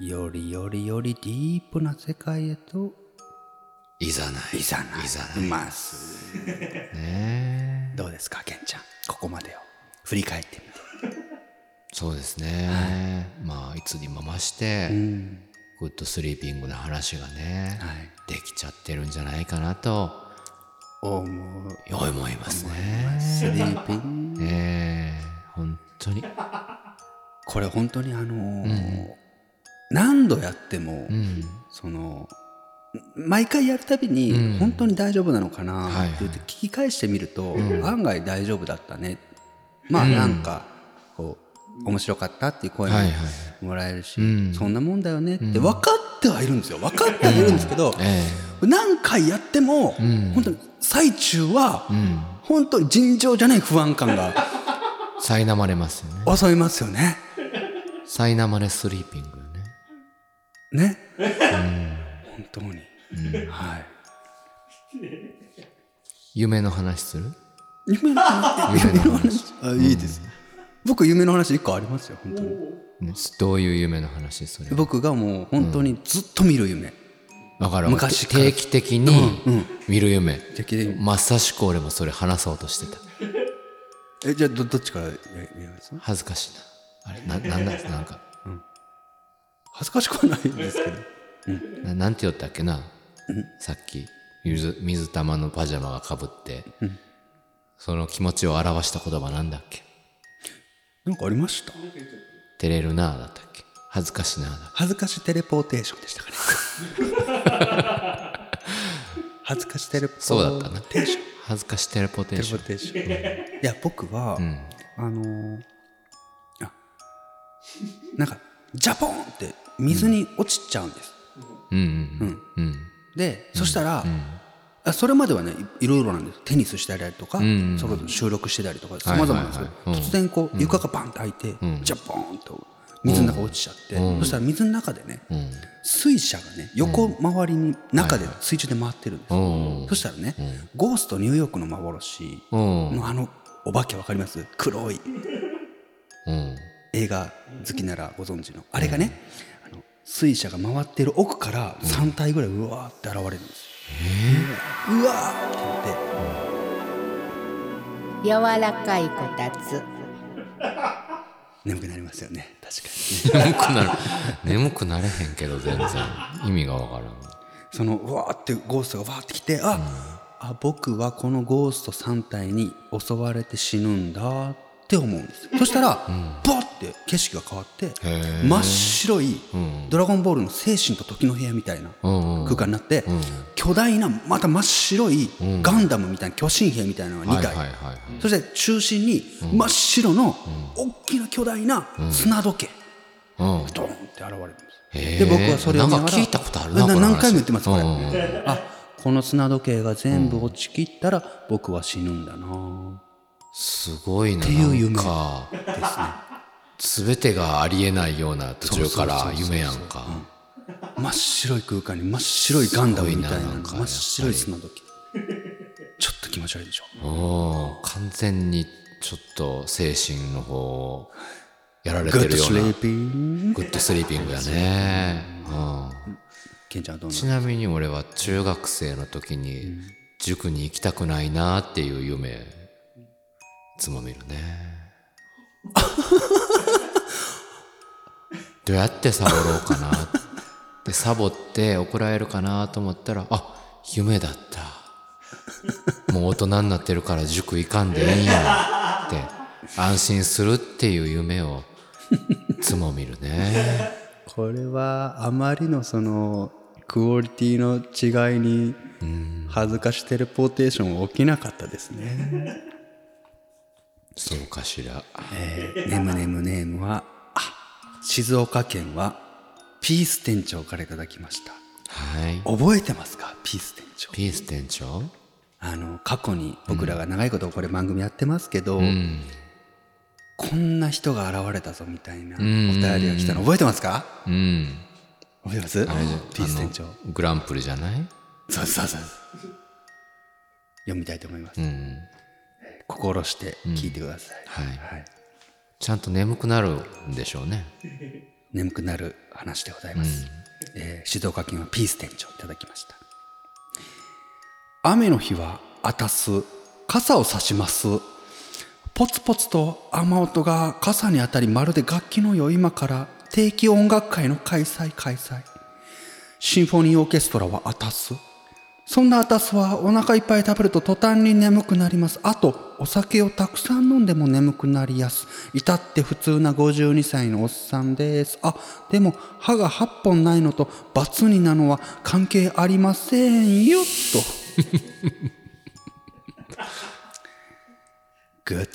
よりよりよりディープな世界へといざない。いざない。いざない。ます。ねどうですかケンちゃん。ここまでを。振り返ってみてそうですね、まあいつにも増して、うん。good sleeping な話がね、はい。できちゃってるんじゃないかなと思う。思いますね。 sleeping。ええ本当に。これ本当にあのー何度やっても、うん。その毎回やるたびに、うん。本当に大丈夫なのかなはいはい。って言って聞き返してみると、案外大丈夫だったね。まあなんかこう面白かったっていう声ももらえるし、うん。そんなもんだよねって分かってはいるんですよ。分かってはいるんですけど、え何回やっても、ん。本当に最中は、えうん。本当に尋常じゃない不安感が苛まれますよね。襲いますよね。苛まれスリーピングよね。ね。本当に。はい。夢の話する？夢の話？夢の話。あいいです、僕夢の話一個ありますよ本当に。ねどういう夢の話それ僕がもう本当にずっと見る夢、わかる昔から。定期的に見る夢、まさしく俺もそれ話そうとしてた。えじゃあどどっちからややります？恥ずかしいな。あれ？ななんだ？なんか。恥ずかしくはないんですけど。ななんて言ったっけな、さっき水水玉のパジャマがかぶって、その気持ちを表した言葉なんだっけ？なんかありました？照れるなだったっけ？恥ずかしなだ。恥ずかしテレポーテーションでしたかね。恥ずかしテレポーテーション。そうだったな。恥ずかしテレポーテーション。テレポーテーション。いや僕は、うん。あのーあなんかジャポンって水に落ちちゃうんです、うんうんうん。で、そしたら、あそれまではねいいろいろなんです。テニスしてたりとか、んそれこそ収録してたりとかさまざまなんですけど、はいはいはいうん。突然こう床がバンと開いて、ジャポーンと水の中落ちちゃって、そしたら水の中でね、うん。水車がね横回りに中で水中で回ってるんですよ、うん。そしたらね、ゴーストニューヨークの幻。うん。のあのお化けわかります？黒い。うん。映画好きならご存知の。あれがね、あの水車が回ってる奥から3体ぐらいうわーって現れるんですよ、うわー。って言って。柔らかいこたつ。眠くなりますよね。確かに。眠くなる。眠くなれへんけど全然。意味がわからん。そのうわーってゴーストがわーってきてあ、あ僕はこのゴースト3体に襲われて死ぬんだ。って思うんですそしたら、バーって景色が変わってー。真っ白い、ドラゴンボールの精神と時の部屋みたいなうんうん。空間になって、巨大なまた真っ白いガンダムみたいな巨神兵みたいなのが2体、そして中心に真っ白の大きな巨大な砂時計、うん。ドーンって現れるんですで僕はそれを見ながらなんか聞いたことあるなこの話何回も言ってますこれ、うんうん。あこの砂時計が全部落ちきったら僕は死ぬんだなすごいなっていう夢。なんか。全てがありえないような途中から夢やんか。真っ白い空間に真っ白いガンダムみたいな真っ白い砂時計。ちょっと気持ち悪いでしょ。おー完全にちょっと精神の方をやられてるような。 good sleeping、good sleeping やね、うん、ちなみに俺は中学生の時に塾に行きたくないなっていう夢。いつも見るね。どうやって触ろうかなっでサボって怒られるかなと思ったらあ夢だった。もう大人になってるから塾行かんでいいんやって安心するっていう夢をつも見るね。これはあまりのそのクオリティの違いに恥ずかしテレポーテーション起きなかったですね。そうかしら。えー、ネムネムネームはあ静岡県はピース店長からいただきました。はい。覚えてますか？ピース店長。ピース店長？あの過去に僕らが長いことこれ番組やってますけど、うん。こんな人が現れたぞみたいなおん。便りが来たの覚えてますか？うん。覚えてます？ピース店長。グランプリじゃない？そうそうそう。読みたいと思います、うん心して聞いてください、はい。はい、ちゃんと眠くなるんでしょうね。眠くなる話でございます、えー静岡県はピース店長いただきました。雨の日はあたす傘を差します。ポツポツと雨音が傘に当たりまるで楽器のよう今から定期音楽会の開催開催。シンフォニーオーケストラはあたすそんなあたすはお腹いっぱい食べると途端に眠くなります。あと、お酒をたくさん飲んでも眠くなりやす。至って普通な52歳のおっさんです。あ、でも歯が8本ないのとバツになのは関係ありませんよ、と。Good.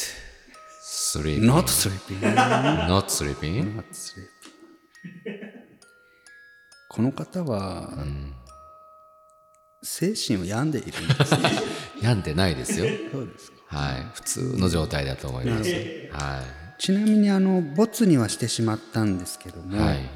sleeping Not sleeping. not sleeping Not sleeping. この方は、精神を病んでいるんですね。病んでないですよ。そうですか。はい。普通の状態だと思います。はちなみにあのボツにはしてしまったんですけども、いはい。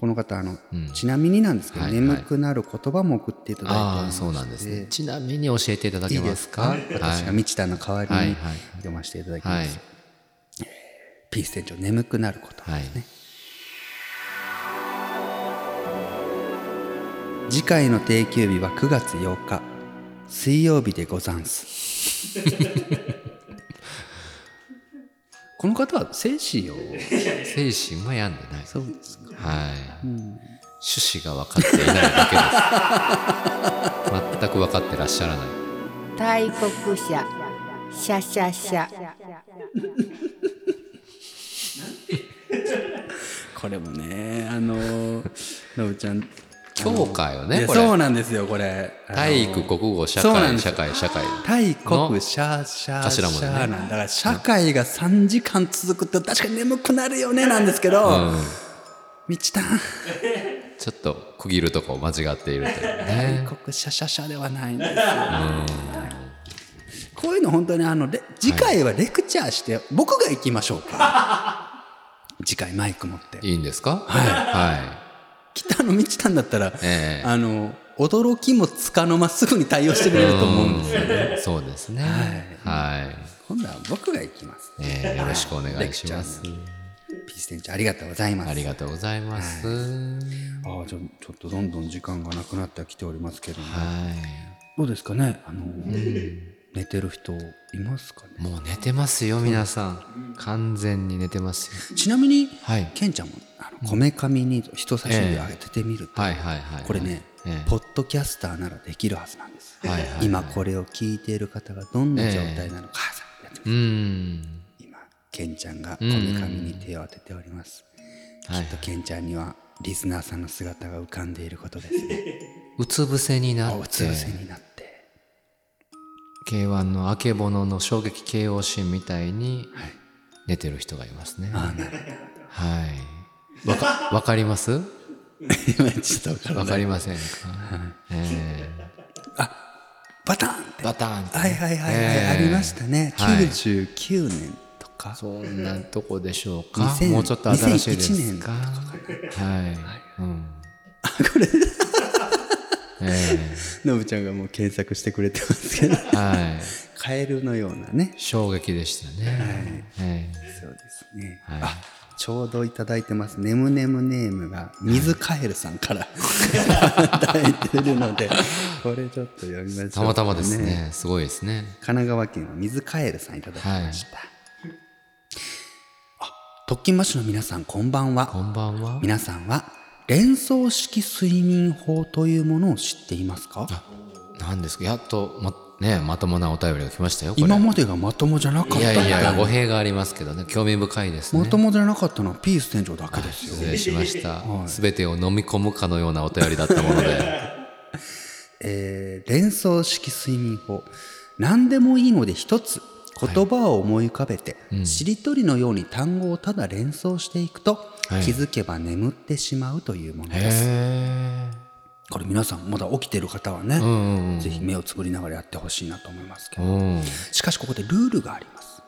この方あの、ちなみになんですけど、はい眠くなる言葉も送っていただいてああそうなんですね。ちなみに教えていただけいいでますすかか私が道田の代わりにはいはい。読ませていただきはいます、ピース店長眠くなる言葉はいですね、次回の定休日は9月8日水曜日でござんす。この方は精神を精神は病んでない。そうですか。はい、趣旨が分かっていないだけです。全く分かってらっしゃらない。大黒者シャシャシャ。これもねあののぶちゃん教科よねこれ。そうなんですよこれ。体育国語社会社会。社会体国シャーシャーシ頭文字ね。だから社会が3時間続くと確かに眠くなるよねなんですけど、うん。道田 ちょっと区切るとこ間違っているというね。体国シャシャシャではないんですよ、こういうの本当にあのレ次回はレクチャーして僕が行きましょうか。次回マイク持って。いいんですか？はい、は北の道田だったら、ええ。あの驚きもつかの間すぐに対応してくれると思うんですよね。い、そうですね。はい、今度は僕が行きます。ええよろしくお願いします。ピース店長ありがとうございます。ありがとうございます。ああちょちょっとどんどん時間がなくなってはきておりますけども、はどうですかね？あの、寝てる人いますかね？いもう寝てますよ皆さん。完全に寝てますよ。ちなみに、はい。ケンちゃんもこめかみに人差し指を上げててみると、はいはいはいこれね、ええ。ポッドキャスターならできるはずなんです、はいはいはい。今これを聞いている方がどんな状態なのか、さあやってみて。うーん。今ケンちゃんがこめかみに手を当てております、はいきっとケンちゃんにはリスナーさんの姿が浮かんでいることですね。うつ伏せになっおうつ伏せてになって、K1 のあけぼのの衝撃 KO シーンみたいに寝てる人がいますね。ああなるはい。わかわかります？今ちょっとわかりませんか、えバターンって。ーバターンね。はいはいはいはい、えーありましたね、はい。99年とか。そんなとこでしょうか？2000もうちょっと新しいです2001年かはい、うん、これえのぶちゃんがもう検索してくれてますけど。えはい。カエルのようなね。衝撃でしたね、えそうですね、はい。あちょうどいただいてます。ねむねむネームが水カエルさんからいただいてるのでこれちょっと読みましょうえたまたまですね。すごいですね。神奈川県は水カエルさんいただきました、あ特勤マッシュの皆さんこんばんは。こんばんは。皆さんは連想式睡眠法というものを知っていますか？なんですか？やっとまねまともなお便りが来ましたよ今までがまともじゃなかった。いやいや語も弊がありますけどね。興味深いですね。ともじゃなかったのはピース店長だけですよ。失礼しました。すべてを飲み込むかのようなお便りだったもので。えー連想式睡眠法。何でもいいので一つ言葉を思い浮かべて、しりとりのように単語をただ連想していくと、はい気づけば眠ってしまうというものへです。えこれ皆さんまだ起きてる方はね、うんうんうん。ぜひ目をつぶりながらやってほしいなと思いますけど、うん。しかしここでルールがあります。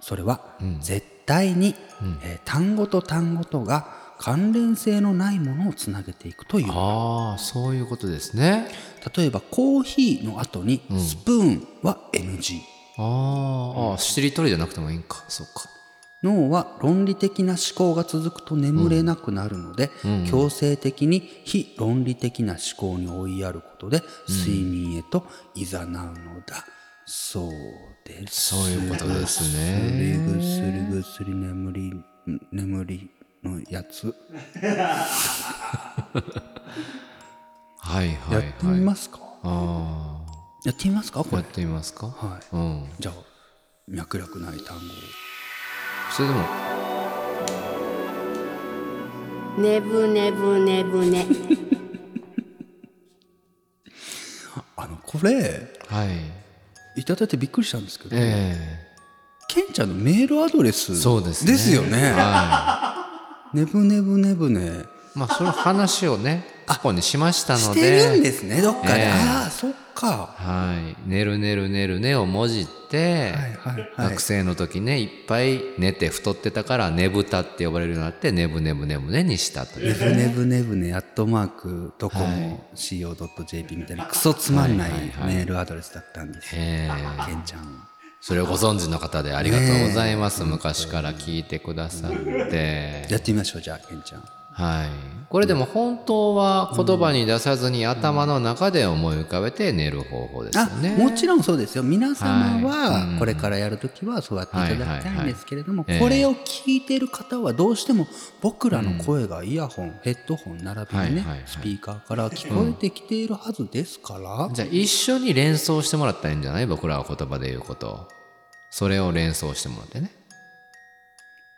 それは、絶対に、えー単語と単語とが関連性のないものをつなげていくという。ああそういうことですね。例えばコーヒーの後にスプーンは NG、あーあーしりとりじゃなくてもいいんか。そうか脳は論理的な思考が続くと眠れなくなるので、強制的に非論理的な思考に追いやることで睡眠へと誘うのだ、そうです。そういうことですね。ぐすりぐすり眠り眠りのやつ。はいはいやってはいみますか、あやってみますか？これ。あやってみますか？はい。うん。じゃあ脈絡ない単語をそれでも。ねぶねぶねぶね。あのこれはい。いただいてびっくりしたんですけど、えケンちゃんのメールアドレスえそうですね。ですよね。はねぶねぶねぶね。いまあその話をね過去にしましたのしてるんでですね、どっかで。ええああ、そっか。はい「寝る寝る寝るね」をもじって、はいはいはい学生の時ねいっぱい寝て太ってたから「ねぶた」って呼ばれるようになって「ねぶねぶねぶね」にしたというねぶねぶねぶね、アットマーク、ドコモ、CO.jp みたいなクソつまんないはいはいはいメールアドレスだったんですよ。ええケンちゃん。それをご存知の方でありがとうございます、昔から聞いてくださってやってみましょう、じゃあ、ケンちゃん。はい。これでも本当は言葉に出さずに頭の中で思い浮かべて寝る方法ですよあね、もちろんそうですよ。皆様はこれからやるときはそうやっていただきたいんですけれども、これを聞いている方はどうしても僕らの声がイヤホン、ヘッドホン並びにね、スピーカーから聞こえてきているはずですから、じゃあ一緒に連想してもらったらいいんじゃない？僕らは言葉で言うこと。をそれを連想してもらってね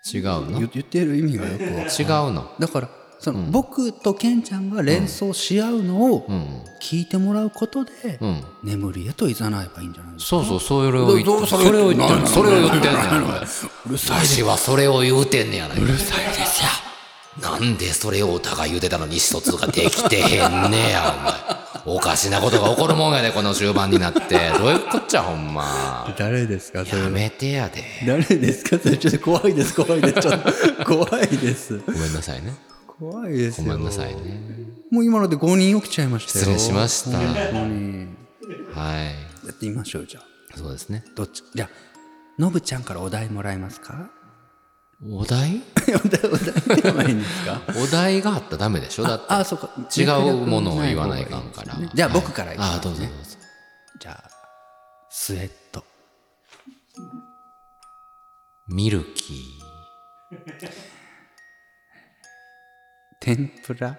違うの？違言言ってる意味がよくわかるうの。だからその、僕とケンちゃんが連想し合うのをうん。聞いてもらうことで、うん。眠りへと誘えばいいんじゃないですか。そうそうそれを言ってそれそれを言ってそれを言ってんねやうるさい私はそれを言うてんねやな。うるさいですよ。なんでそれをお互い言うてたの？に意思疎通ができてへんねや、お前。おかしなことが起こるもんやで、この終盤になって。どういうこっちゃ、ほんま。誰ですかそれやめてやで。誰ですかそれちょっと怖いです怖いですちょっと怖いですごめんなさいね。怖いですよごめんなさいね。もう今ので5人起きちゃいましたよ失礼しましたはやってみましょうじゃあい。そうですね。どっちじゃあのぶちゃんからお題もらえますか？お題？お題お題でもいいんですかお題があったらダメでしょ？だって。あそうか違うものを言わないかんから。じゃあはい僕からいきますねあ、どうぞどうぞ。じゃあスウェットミルキー。天ぷら？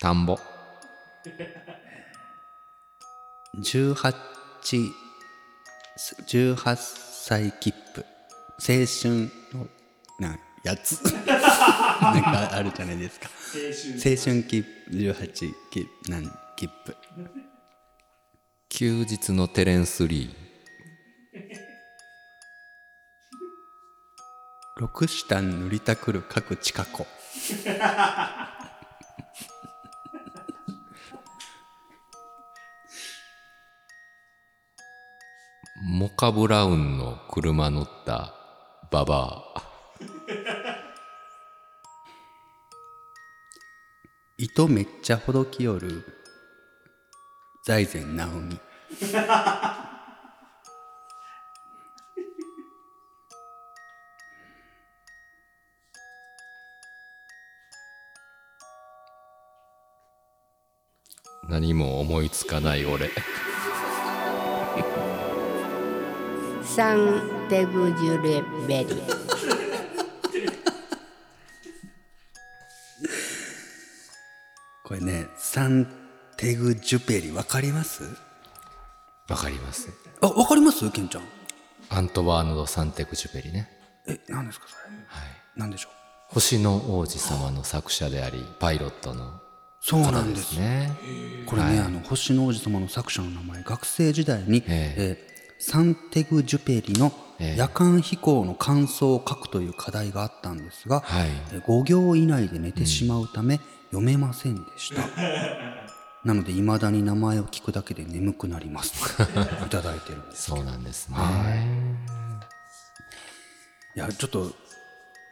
田んぼ。18 18歳切符。青春のなやつ。なんかあるじゃないですか。青春切符18切なん切符。休日のテレンス・リー。六下塗りたくる各近子モカブラウンの車乗ったババア。糸めっちゃほどきよる財前直美何も思いつかない俺。サンテグジュレベリこれねサンテグジュペリわかります？わかります。あわかります？ケンちゃん。アントワーノ・ド・サンテクジュペリね。え何ですかそれ？はい。何でしょう？星の王子様の作者でありパイロットのそうなんです。すね。これね、あの星の王子様の作者の名前学生時代に、え。えーサンテグジュペリの夜間飛行の感想を書くという課題があったんですが、はい。えー5行以内で寝てしまうため、読めませんでした。なので未だに名前を聞くだけで眠くなります。と いただいてるんです。そうなんですね。い。やちょっと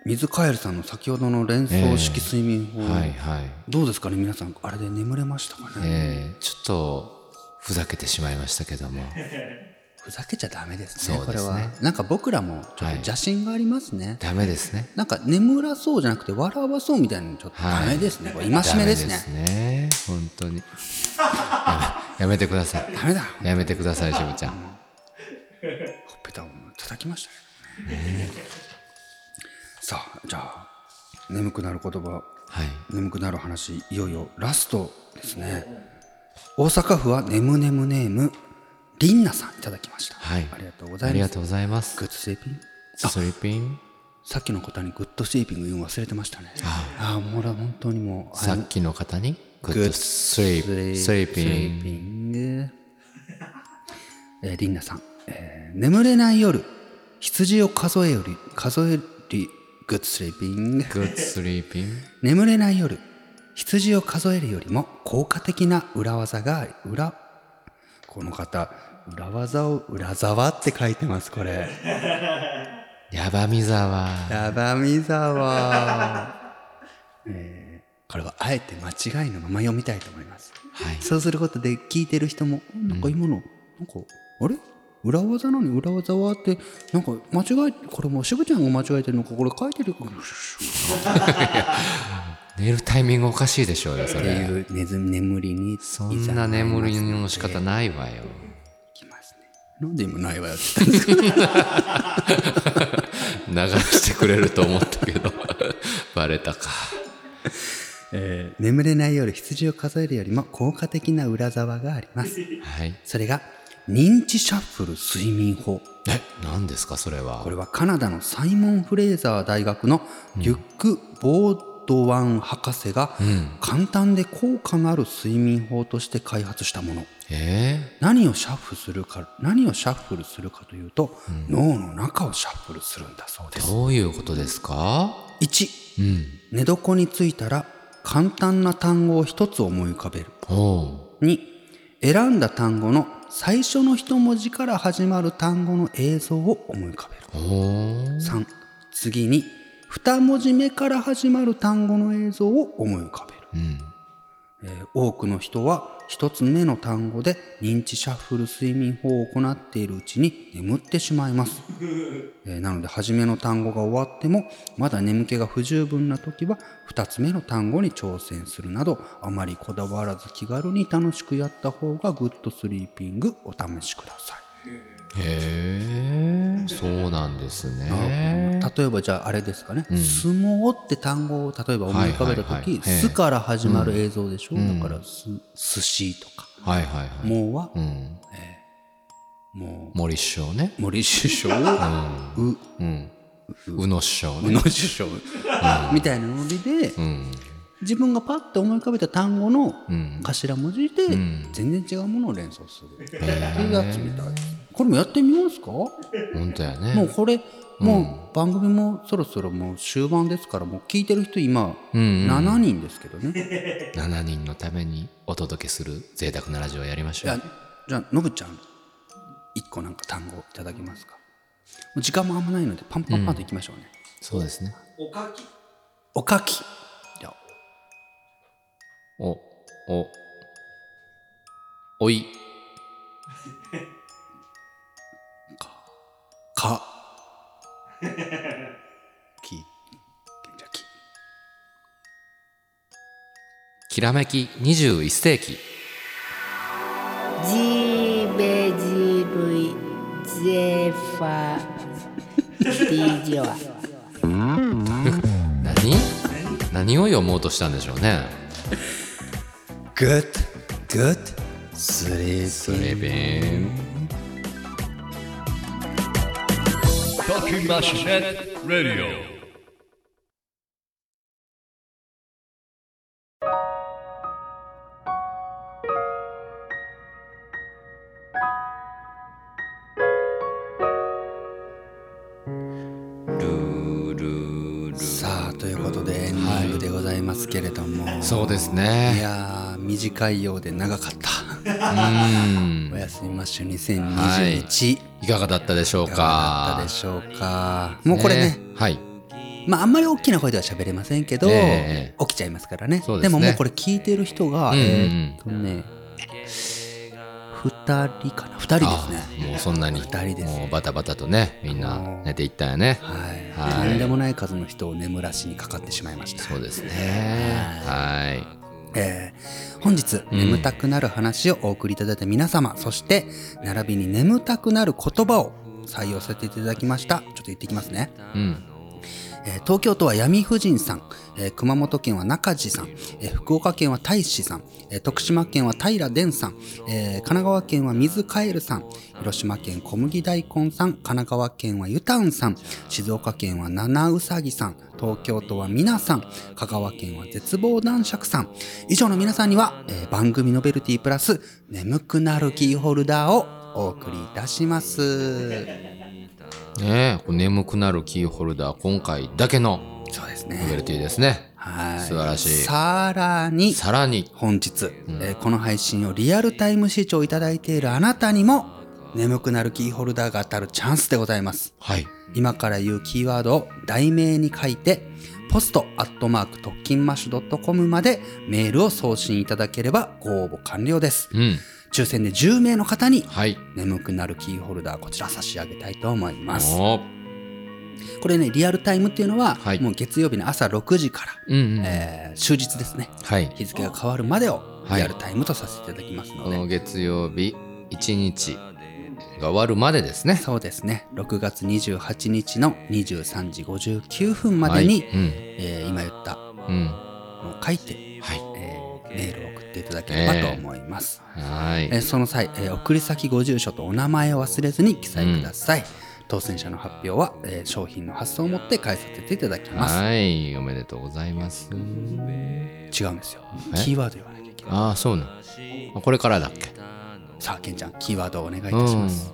水カエルさんの先ほどの連想式睡眠法、はいはい。どうですかね？皆さんあれで眠れましたかね、えー、ちょっとふざけてしまいましたけどもふざけちゃダメですねそうですね。これは。なんか僕らもちょっと邪心がありますね、ダメですね。なんか眠らそうじゃなくて笑わそうみたいなのちょっとダメですね、これ戒めですね。ダメですね。本当に。やめ てください。ダメだ。やめてくださいしぶちゃん。ほっぺたを叩きましたけどねさあじゃあ眠くなる言葉。はい。眠くなる話いよいよラストですね。大阪府はねむねむネームりんなさんいただきました、はい。ありがとうございます。ありがとうございます。 good sleeping？sleeping？さっきの方に good sleeping 言うの忘れてましたね。ああもう本当にもうさっきの方に good sleep sleepingン。グえー、リンナさん、えー眠れない夜羊を数えより数えり good sleeping。good sleeping。眠れない夜羊を数えるよりも効果的な裏技があり裏この方裏技を裏沢って書いてますこれ。ヤバミザワやばみざわ、えーこれはあえて間違いのまま読みたいと思います。はい。そうすることで聞いてる人も、なんか今の、なんか、あれ？裏技なのに裏技はって、なんか間違え、これもう渋ちゃんが間違えてるのか、これ書いてる 寝るタイミングおかしいでしょうよそてれいう寝ず眠りにそんな眠りの仕方ないわよきますね。なんで今ないわよって言ったんですか流してくれると思ったけどバレたか えー眠れない夜羊を数えるよりも効果的な裏沢があります。はいそれが認知シャッフル睡眠法。え何ですかそれはこれはカナダのサイモン・フレーザー大学のリュック・ボードワン博士が簡単で効果のある睡眠法として開発したもの。え何をシャッフルするか、何をシャッフルするかというと、脳の中をシャッフルするんだそうでー、す。どういうことですか？1、うん寝床についたら簡単な単語を一つ思い浮かべる。おう2、選んだ単語の最初の一文字から始まる単語の映像を思い浮かべる。おう3次に2文字目から始まる単語の映像を思い浮かべる、うん。えー多くの人は1つ目の単語で認知シャッフル睡眠法を行っているうちに眠ってしまいます、えーなので初めの単語が終わってもまだ眠気が不十分な時は2つ目の単語に挑戦するなどあまりこだわらず気軽に楽しくやった方が good sleeping お試しくださいへえそうなんですね。例えばじゃああれですかね、相撲って単語を例えば思い浮かべた時はいええ「す」から始まる映像でしょ、だからす「寿司」とか。はいはいはい「もう」は？うん。も森首相ね。う森首相うう。ん。宇野首相ね。宇野首相みたいなノリでうん自分がパッと思い浮かべた単語のうん。頭文字でん。全然違うものを連想する。っていうやつみた。いこれもやってみますかも本当やね。うこれもう番組もそろそろもう終盤ですからもう聞いてる人今うんうん。7人ですけどね。7人のためにお届けする贅沢なラジオをやりましいやょうじゃあのぶちゃん一個なんか単語いただけますか？もう時間もあんまないのでパンパンパンといきましょうね、そうですね。おかき。じゃあおお。おい。か。き。じゃあき。きらめき21世紀。ジーベジ類ゼフ fa di Joa. 何？何を読もうとしたんでしょうね Good, good, sleep. スリービン Talking Machine Radio. さあということでエンディングでございますけれども、そうですいねやー短いようで長かった。うん。おやすみマッシュ2021、い、いかがだったでしょうか？がだったかでしょうか？もうこれね。はい。まああんまり大きな声では喋れませんけど、ええ起きちゃいますからね。そうでももうこれ聞いてる人が、うんうん。うんえーっとね2人かな？2人ですね。あもうそんなに。二人ですもうバタバタとねみんな寝ていったよね。はい、はい。とんでもない数の人を眠らしにかかってしまいました。そうですね。はいえー本日、眠たくなる話をお送りいただいた皆様、そして、並びに眠たくなる言葉を採用させていただきました。ちょっと言ってきますね。うんえー東京都は闇婦人さん、熊本県は中地さん、福岡県は大志さん、徳島県は平伝さん、神奈川県は水カエルさん、広島県小麦大根さん、神奈川県はゆたんさん、静岡県は七うさぎさん、東京都はみなさん、香川県は絶望男爵さん、以上の皆さんには、番組ノベルティプラス眠くなるキーホルダーをお送りいたします。ねえ眠くなるキーホルダー今回だけのそうですノベね。ルティですね。はい。素晴らしい。さらに、さらに。本日、えーこの配信をリアルタイム視聴いただいているあなたにも眠くなるキーホルダーが当たるチャンスでございます。はい。今から言うキーワードを題名に書いてポストアットマーク特勤マッシュ .com までメールを送信いただければご応募完了です。うん抽選で10名の方にはい。眠くなるキーホルダーこちら差し上げたいと思います。おこれねリアルタイムっていうのは、はい。もう月曜日の朝6時から、うんうんえー終日ですね。はい。日付が変わるまでをはい。リアルタイムとさせていただきますので、この月曜日1日が終わるまでですね。そうですね。6月28日の23時59分までに、はい。うん。えー今言ったうん。のを書いて、はい。えーメールを送っていただければと思います、はい。えーその際、えー送り先ご住所とお名前を忘れずに記載ください、当選者の発表は、えー商品の発送をもって返させていただきます、はい。おめでとうございます。違うんですよ。え？キーワード言わなきゃいけない。ああそうなん。あこれからだっけ？さあケンちゃんキーワードをお願いいたします、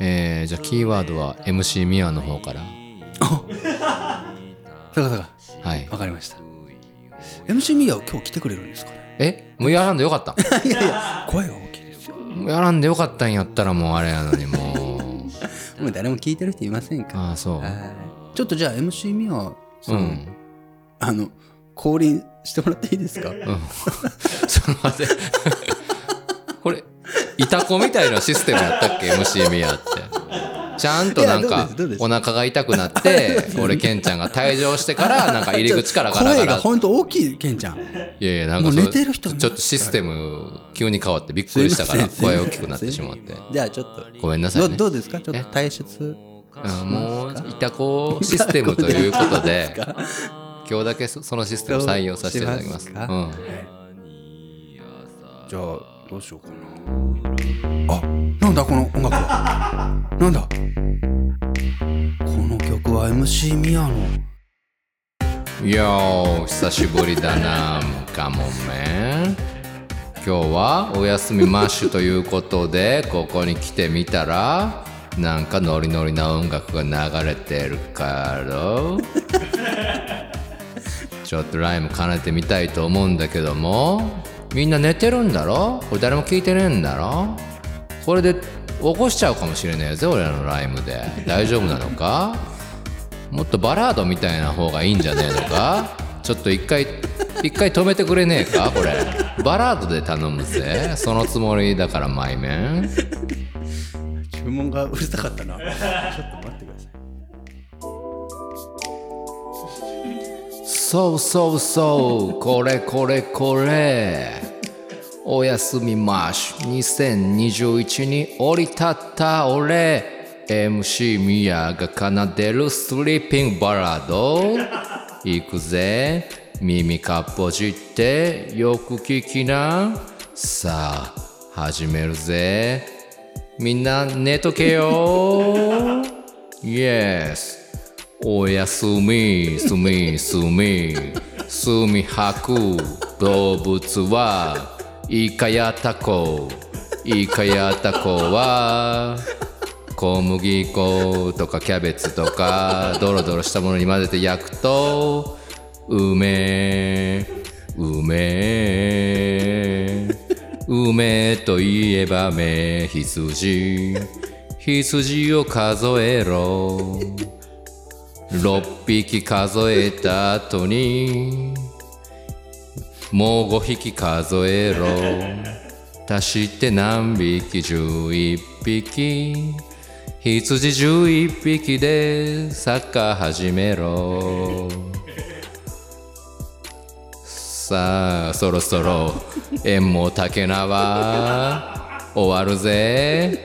えー、じゃあキーワードは MC ミアの方から。そうかそうか。はい。わかりました。MC ミヤは今日来てくれるんですか？ねえもうやらんでよかった。いやいや声が大きいですよ。もうやらんでよかったんやったらもうあれやのにもう。もう誰も聞いてる人いませんかああそう。はい。ちょっとじゃあ MC ミヤさ、うん。んあの降臨してもらっていいですか？うん。ちょっと待ってこれイタコみたいなシステムやったっけ？MC ミアってちゃんとなんかお腹が痛くなって 俺ケンちゃんが退場してから なんか入り口からガラガ声がラ本当大きいケンちゃん。いやいやなんか寝てる人ちょっとシステム急に変わってびっくりしたから声大きくなってしまって。じゃあちょっと。ごめんなさいね。どどうですか？ちょっと退出うんもうイタコシステムということで今日だけそそのシステム採用させていただきます。うん。じゃあどうしようかな。あなんだこの音楽は。なんだ。この曲は MC ミヤの。いやー久しぶりだなカモメ。ン今日はお休みマッシュということでここに来てみたらなんかノリノリな音楽が流れてるから。ちょっとライム兼ねてみたいと思うんだけどもみんな寝てるんだろ？これ誰も聞いてねえんだろ？これで起こしちゃうかもしれないぜ俺らのライムで。大丈夫なのか？もっとバラードみたいな方がいいんじゃねえのか？ちょっと一回一回止めてくれねえか？これ。バラードで頼むぜ。そのつもりだからマイメン注文がうるさかったな。ちょっとそうそうそう。これこれこれ。おやすみマッシュ2021に降り立った俺。MC ミヤが奏でるスリーピングバラード行くぜ。耳かっぽじって。よく聞きな。さあ始めるぜ。みんな寝とけよ。Yes おやすみすみすみすみ吐く動物はイカやタコイカやタコは小麦粉とかキャベツとかドロドロしたものに混ぜて焼くと梅梅梅といえば目羊羊を数えろ6匹数えた後にもう5匹数えろ。足して何匹？11匹。羊11匹でサッカー始めろ。さあそろそろ縁も竹縄終わるぜ。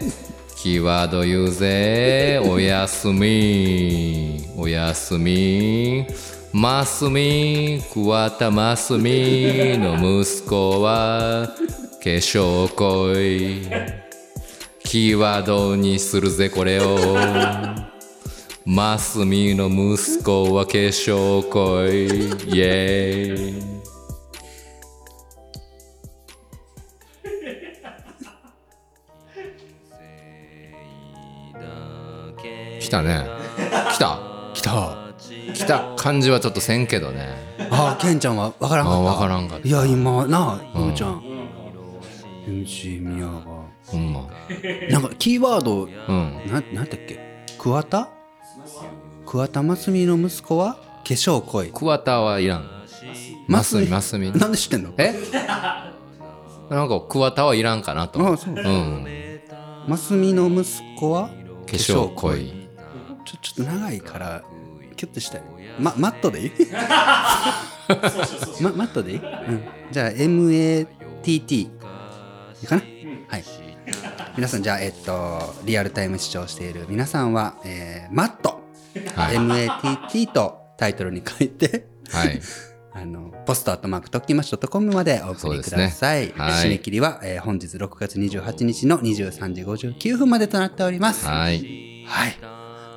キーワード言うぜ？おやすみ。おやすみ。ますみ。桑田ますみ。の息子は化粧恋キーワードにするぜこれを？ますみの息子は化粧恋イエーイ。たね。来た？来た。来た。感じはちょっとせんけどね。あケンちゃんは分からんかった。あ分からんかった。いや今なあのぶちゃん。MC 宮が。ほんま。なんかキーワードうん。ななんだっけ？桑田？桑田真澄の息子は？化粧恋桑田はいらん。ますみますみなんで知ってんの？え？なんか桑田はいらんかなと。あそう。うん。真澄の息子は？化粧恋ちょちょっと長いからキュッとしたい。まマットでいい？まマットでいい、うん、じゃあ MATT いいかな？はい。皆さんじゃあえっとリアルタイム視聴している皆さんは、えーマット、はい。MATT とタイトルに書いてはい。あのポストアットマークトッキマッシュ .com までお送りください、ねはい。締め切りは、えー本日6月28日の23時59分までとなっております。はい。はい。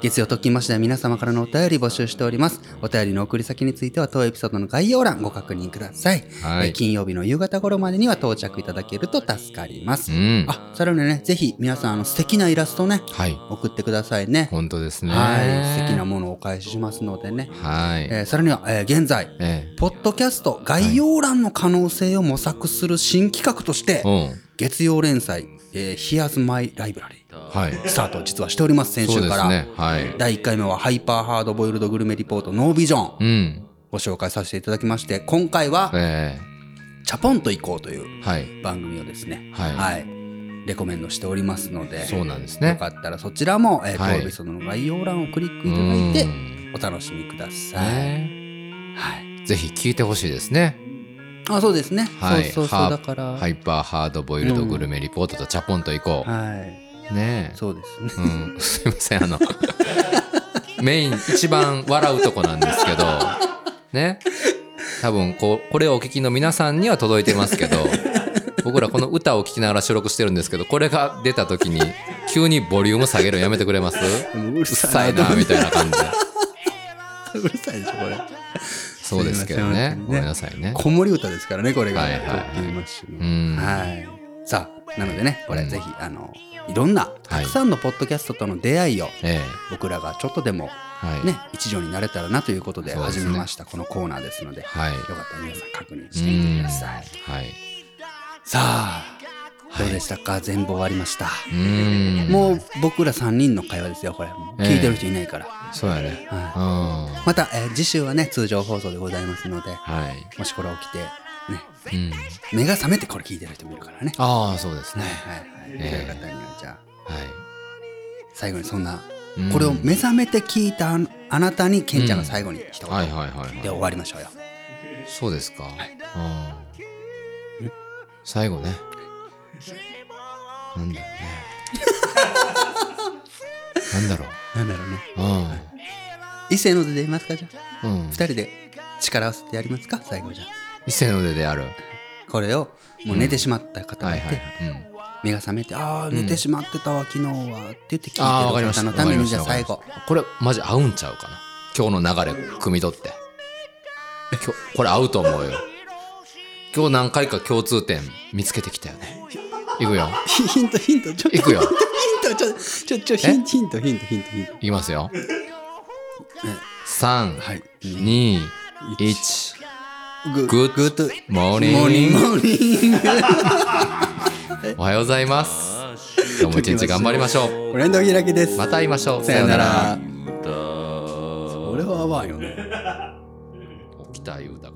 月曜特勤マッシュでは皆様からのお便り募集しております。お便りの送り先については当エピソードの概要欄ご確認ください。はいえー金曜日の夕方頃までには到着いただけると助かります。うんあ、さらにね、ぜひ皆さんあの素敵なイラストね、はい送ってくださいね。本当ですねはい。素敵なものをお返ししますのでね。はいえーさらには、えー現在、えポッドキャスト概要欄の可能性を模索する新企画として、えうん月曜連載、えー、Here's My Library はい。スタート実はしております、先週から。ね。はい。第1回目はハイパーハードボイルドグルメリポートノービジョンうん。ご紹介させていただきまして今回はえチャポンと行こうという番組をですねはい。レコメンドしておりますのでそうなんですよねかったらそちらも、えーはい。当エピソードの概要欄をクリックいただいてお楽しみください、ね。はい、ぜひ聞いてほしいですね。あそうですね、はい。そうそうそうだから。ハイパーハードボイルドグルメリポートとチャポンと行こはい、うねえ。そうですね。うん、すいませんあのメイン一番笑うとこなんですけどね。多分こうこれをお聞きの皆さんには届いてますけど僕らこの歌を聴きながら収録してるんですけどこれが出た時に急にボリューム下げるのやめてくれます？うるさいな。みたいな感じで。うるさいでしょこれ。そうですけどね。すいませんごめんなさいね。子守歌ですからねこれが、はいはいはい。はい。さあ、なのでね、これうん。ぜひ、あの、いろんな、たくさんのポッドキャストとの出会いを、え僕らがちょっとでも、ね、一助になれたらなということで始めました、このコーナーですので、よはい。かったら皆さん確認うしてみてんください。はい。さあ、どうでしたか？全部終わりました。うん。もう僕ら3人の会話ですよ、これ。聞いてる人いないから。そうやね。うん。ははまた、えー次週はね、通常放送でございますので、い。もしこれ起きて、ね、うん。目が覚めてこれ聞いてる人もいるからね。ああそうですね。はいはいはい。ええそういう方には、じゃあ、はい最後にそんなうんこれを目覚めて聞いたああなたにケンちゃんが最後に一言はいはいはいはいで終わりましょうよ。そうですか。うん最後ね。なんだろうね。なんだろなんだろうね。う。うん。異性の手で言いますかじゃあ。うん二。人で力を合わせてやりますか最後じゃあ。伊勢の出である。これを、もう寝てしまった方がいはいはいて、。うん。目が覚めて、ああ、寝てしまってたわ、昨日は。って言って聞いてる。方のために、じゃあ最後。これ、マジ合うんちゃうかな？今日の流れ、汲み取って。今日、これ合うと思うよ。今日何回か共通点見つけてきたよね。いくよ。ヒヒント、ヒント、ちょっと。いくよ。ヒント、ちょ、ちょ、ちょ、ヒント、ヒント、ヒント、ヒント、ヒント。いきますよ。3、はい。2、1。 good、morning morning。おはようございます。今日も一日頑張りましょう。これの開きです。また会いましょう。さよなら。それは合わんよね。起きた言うだから。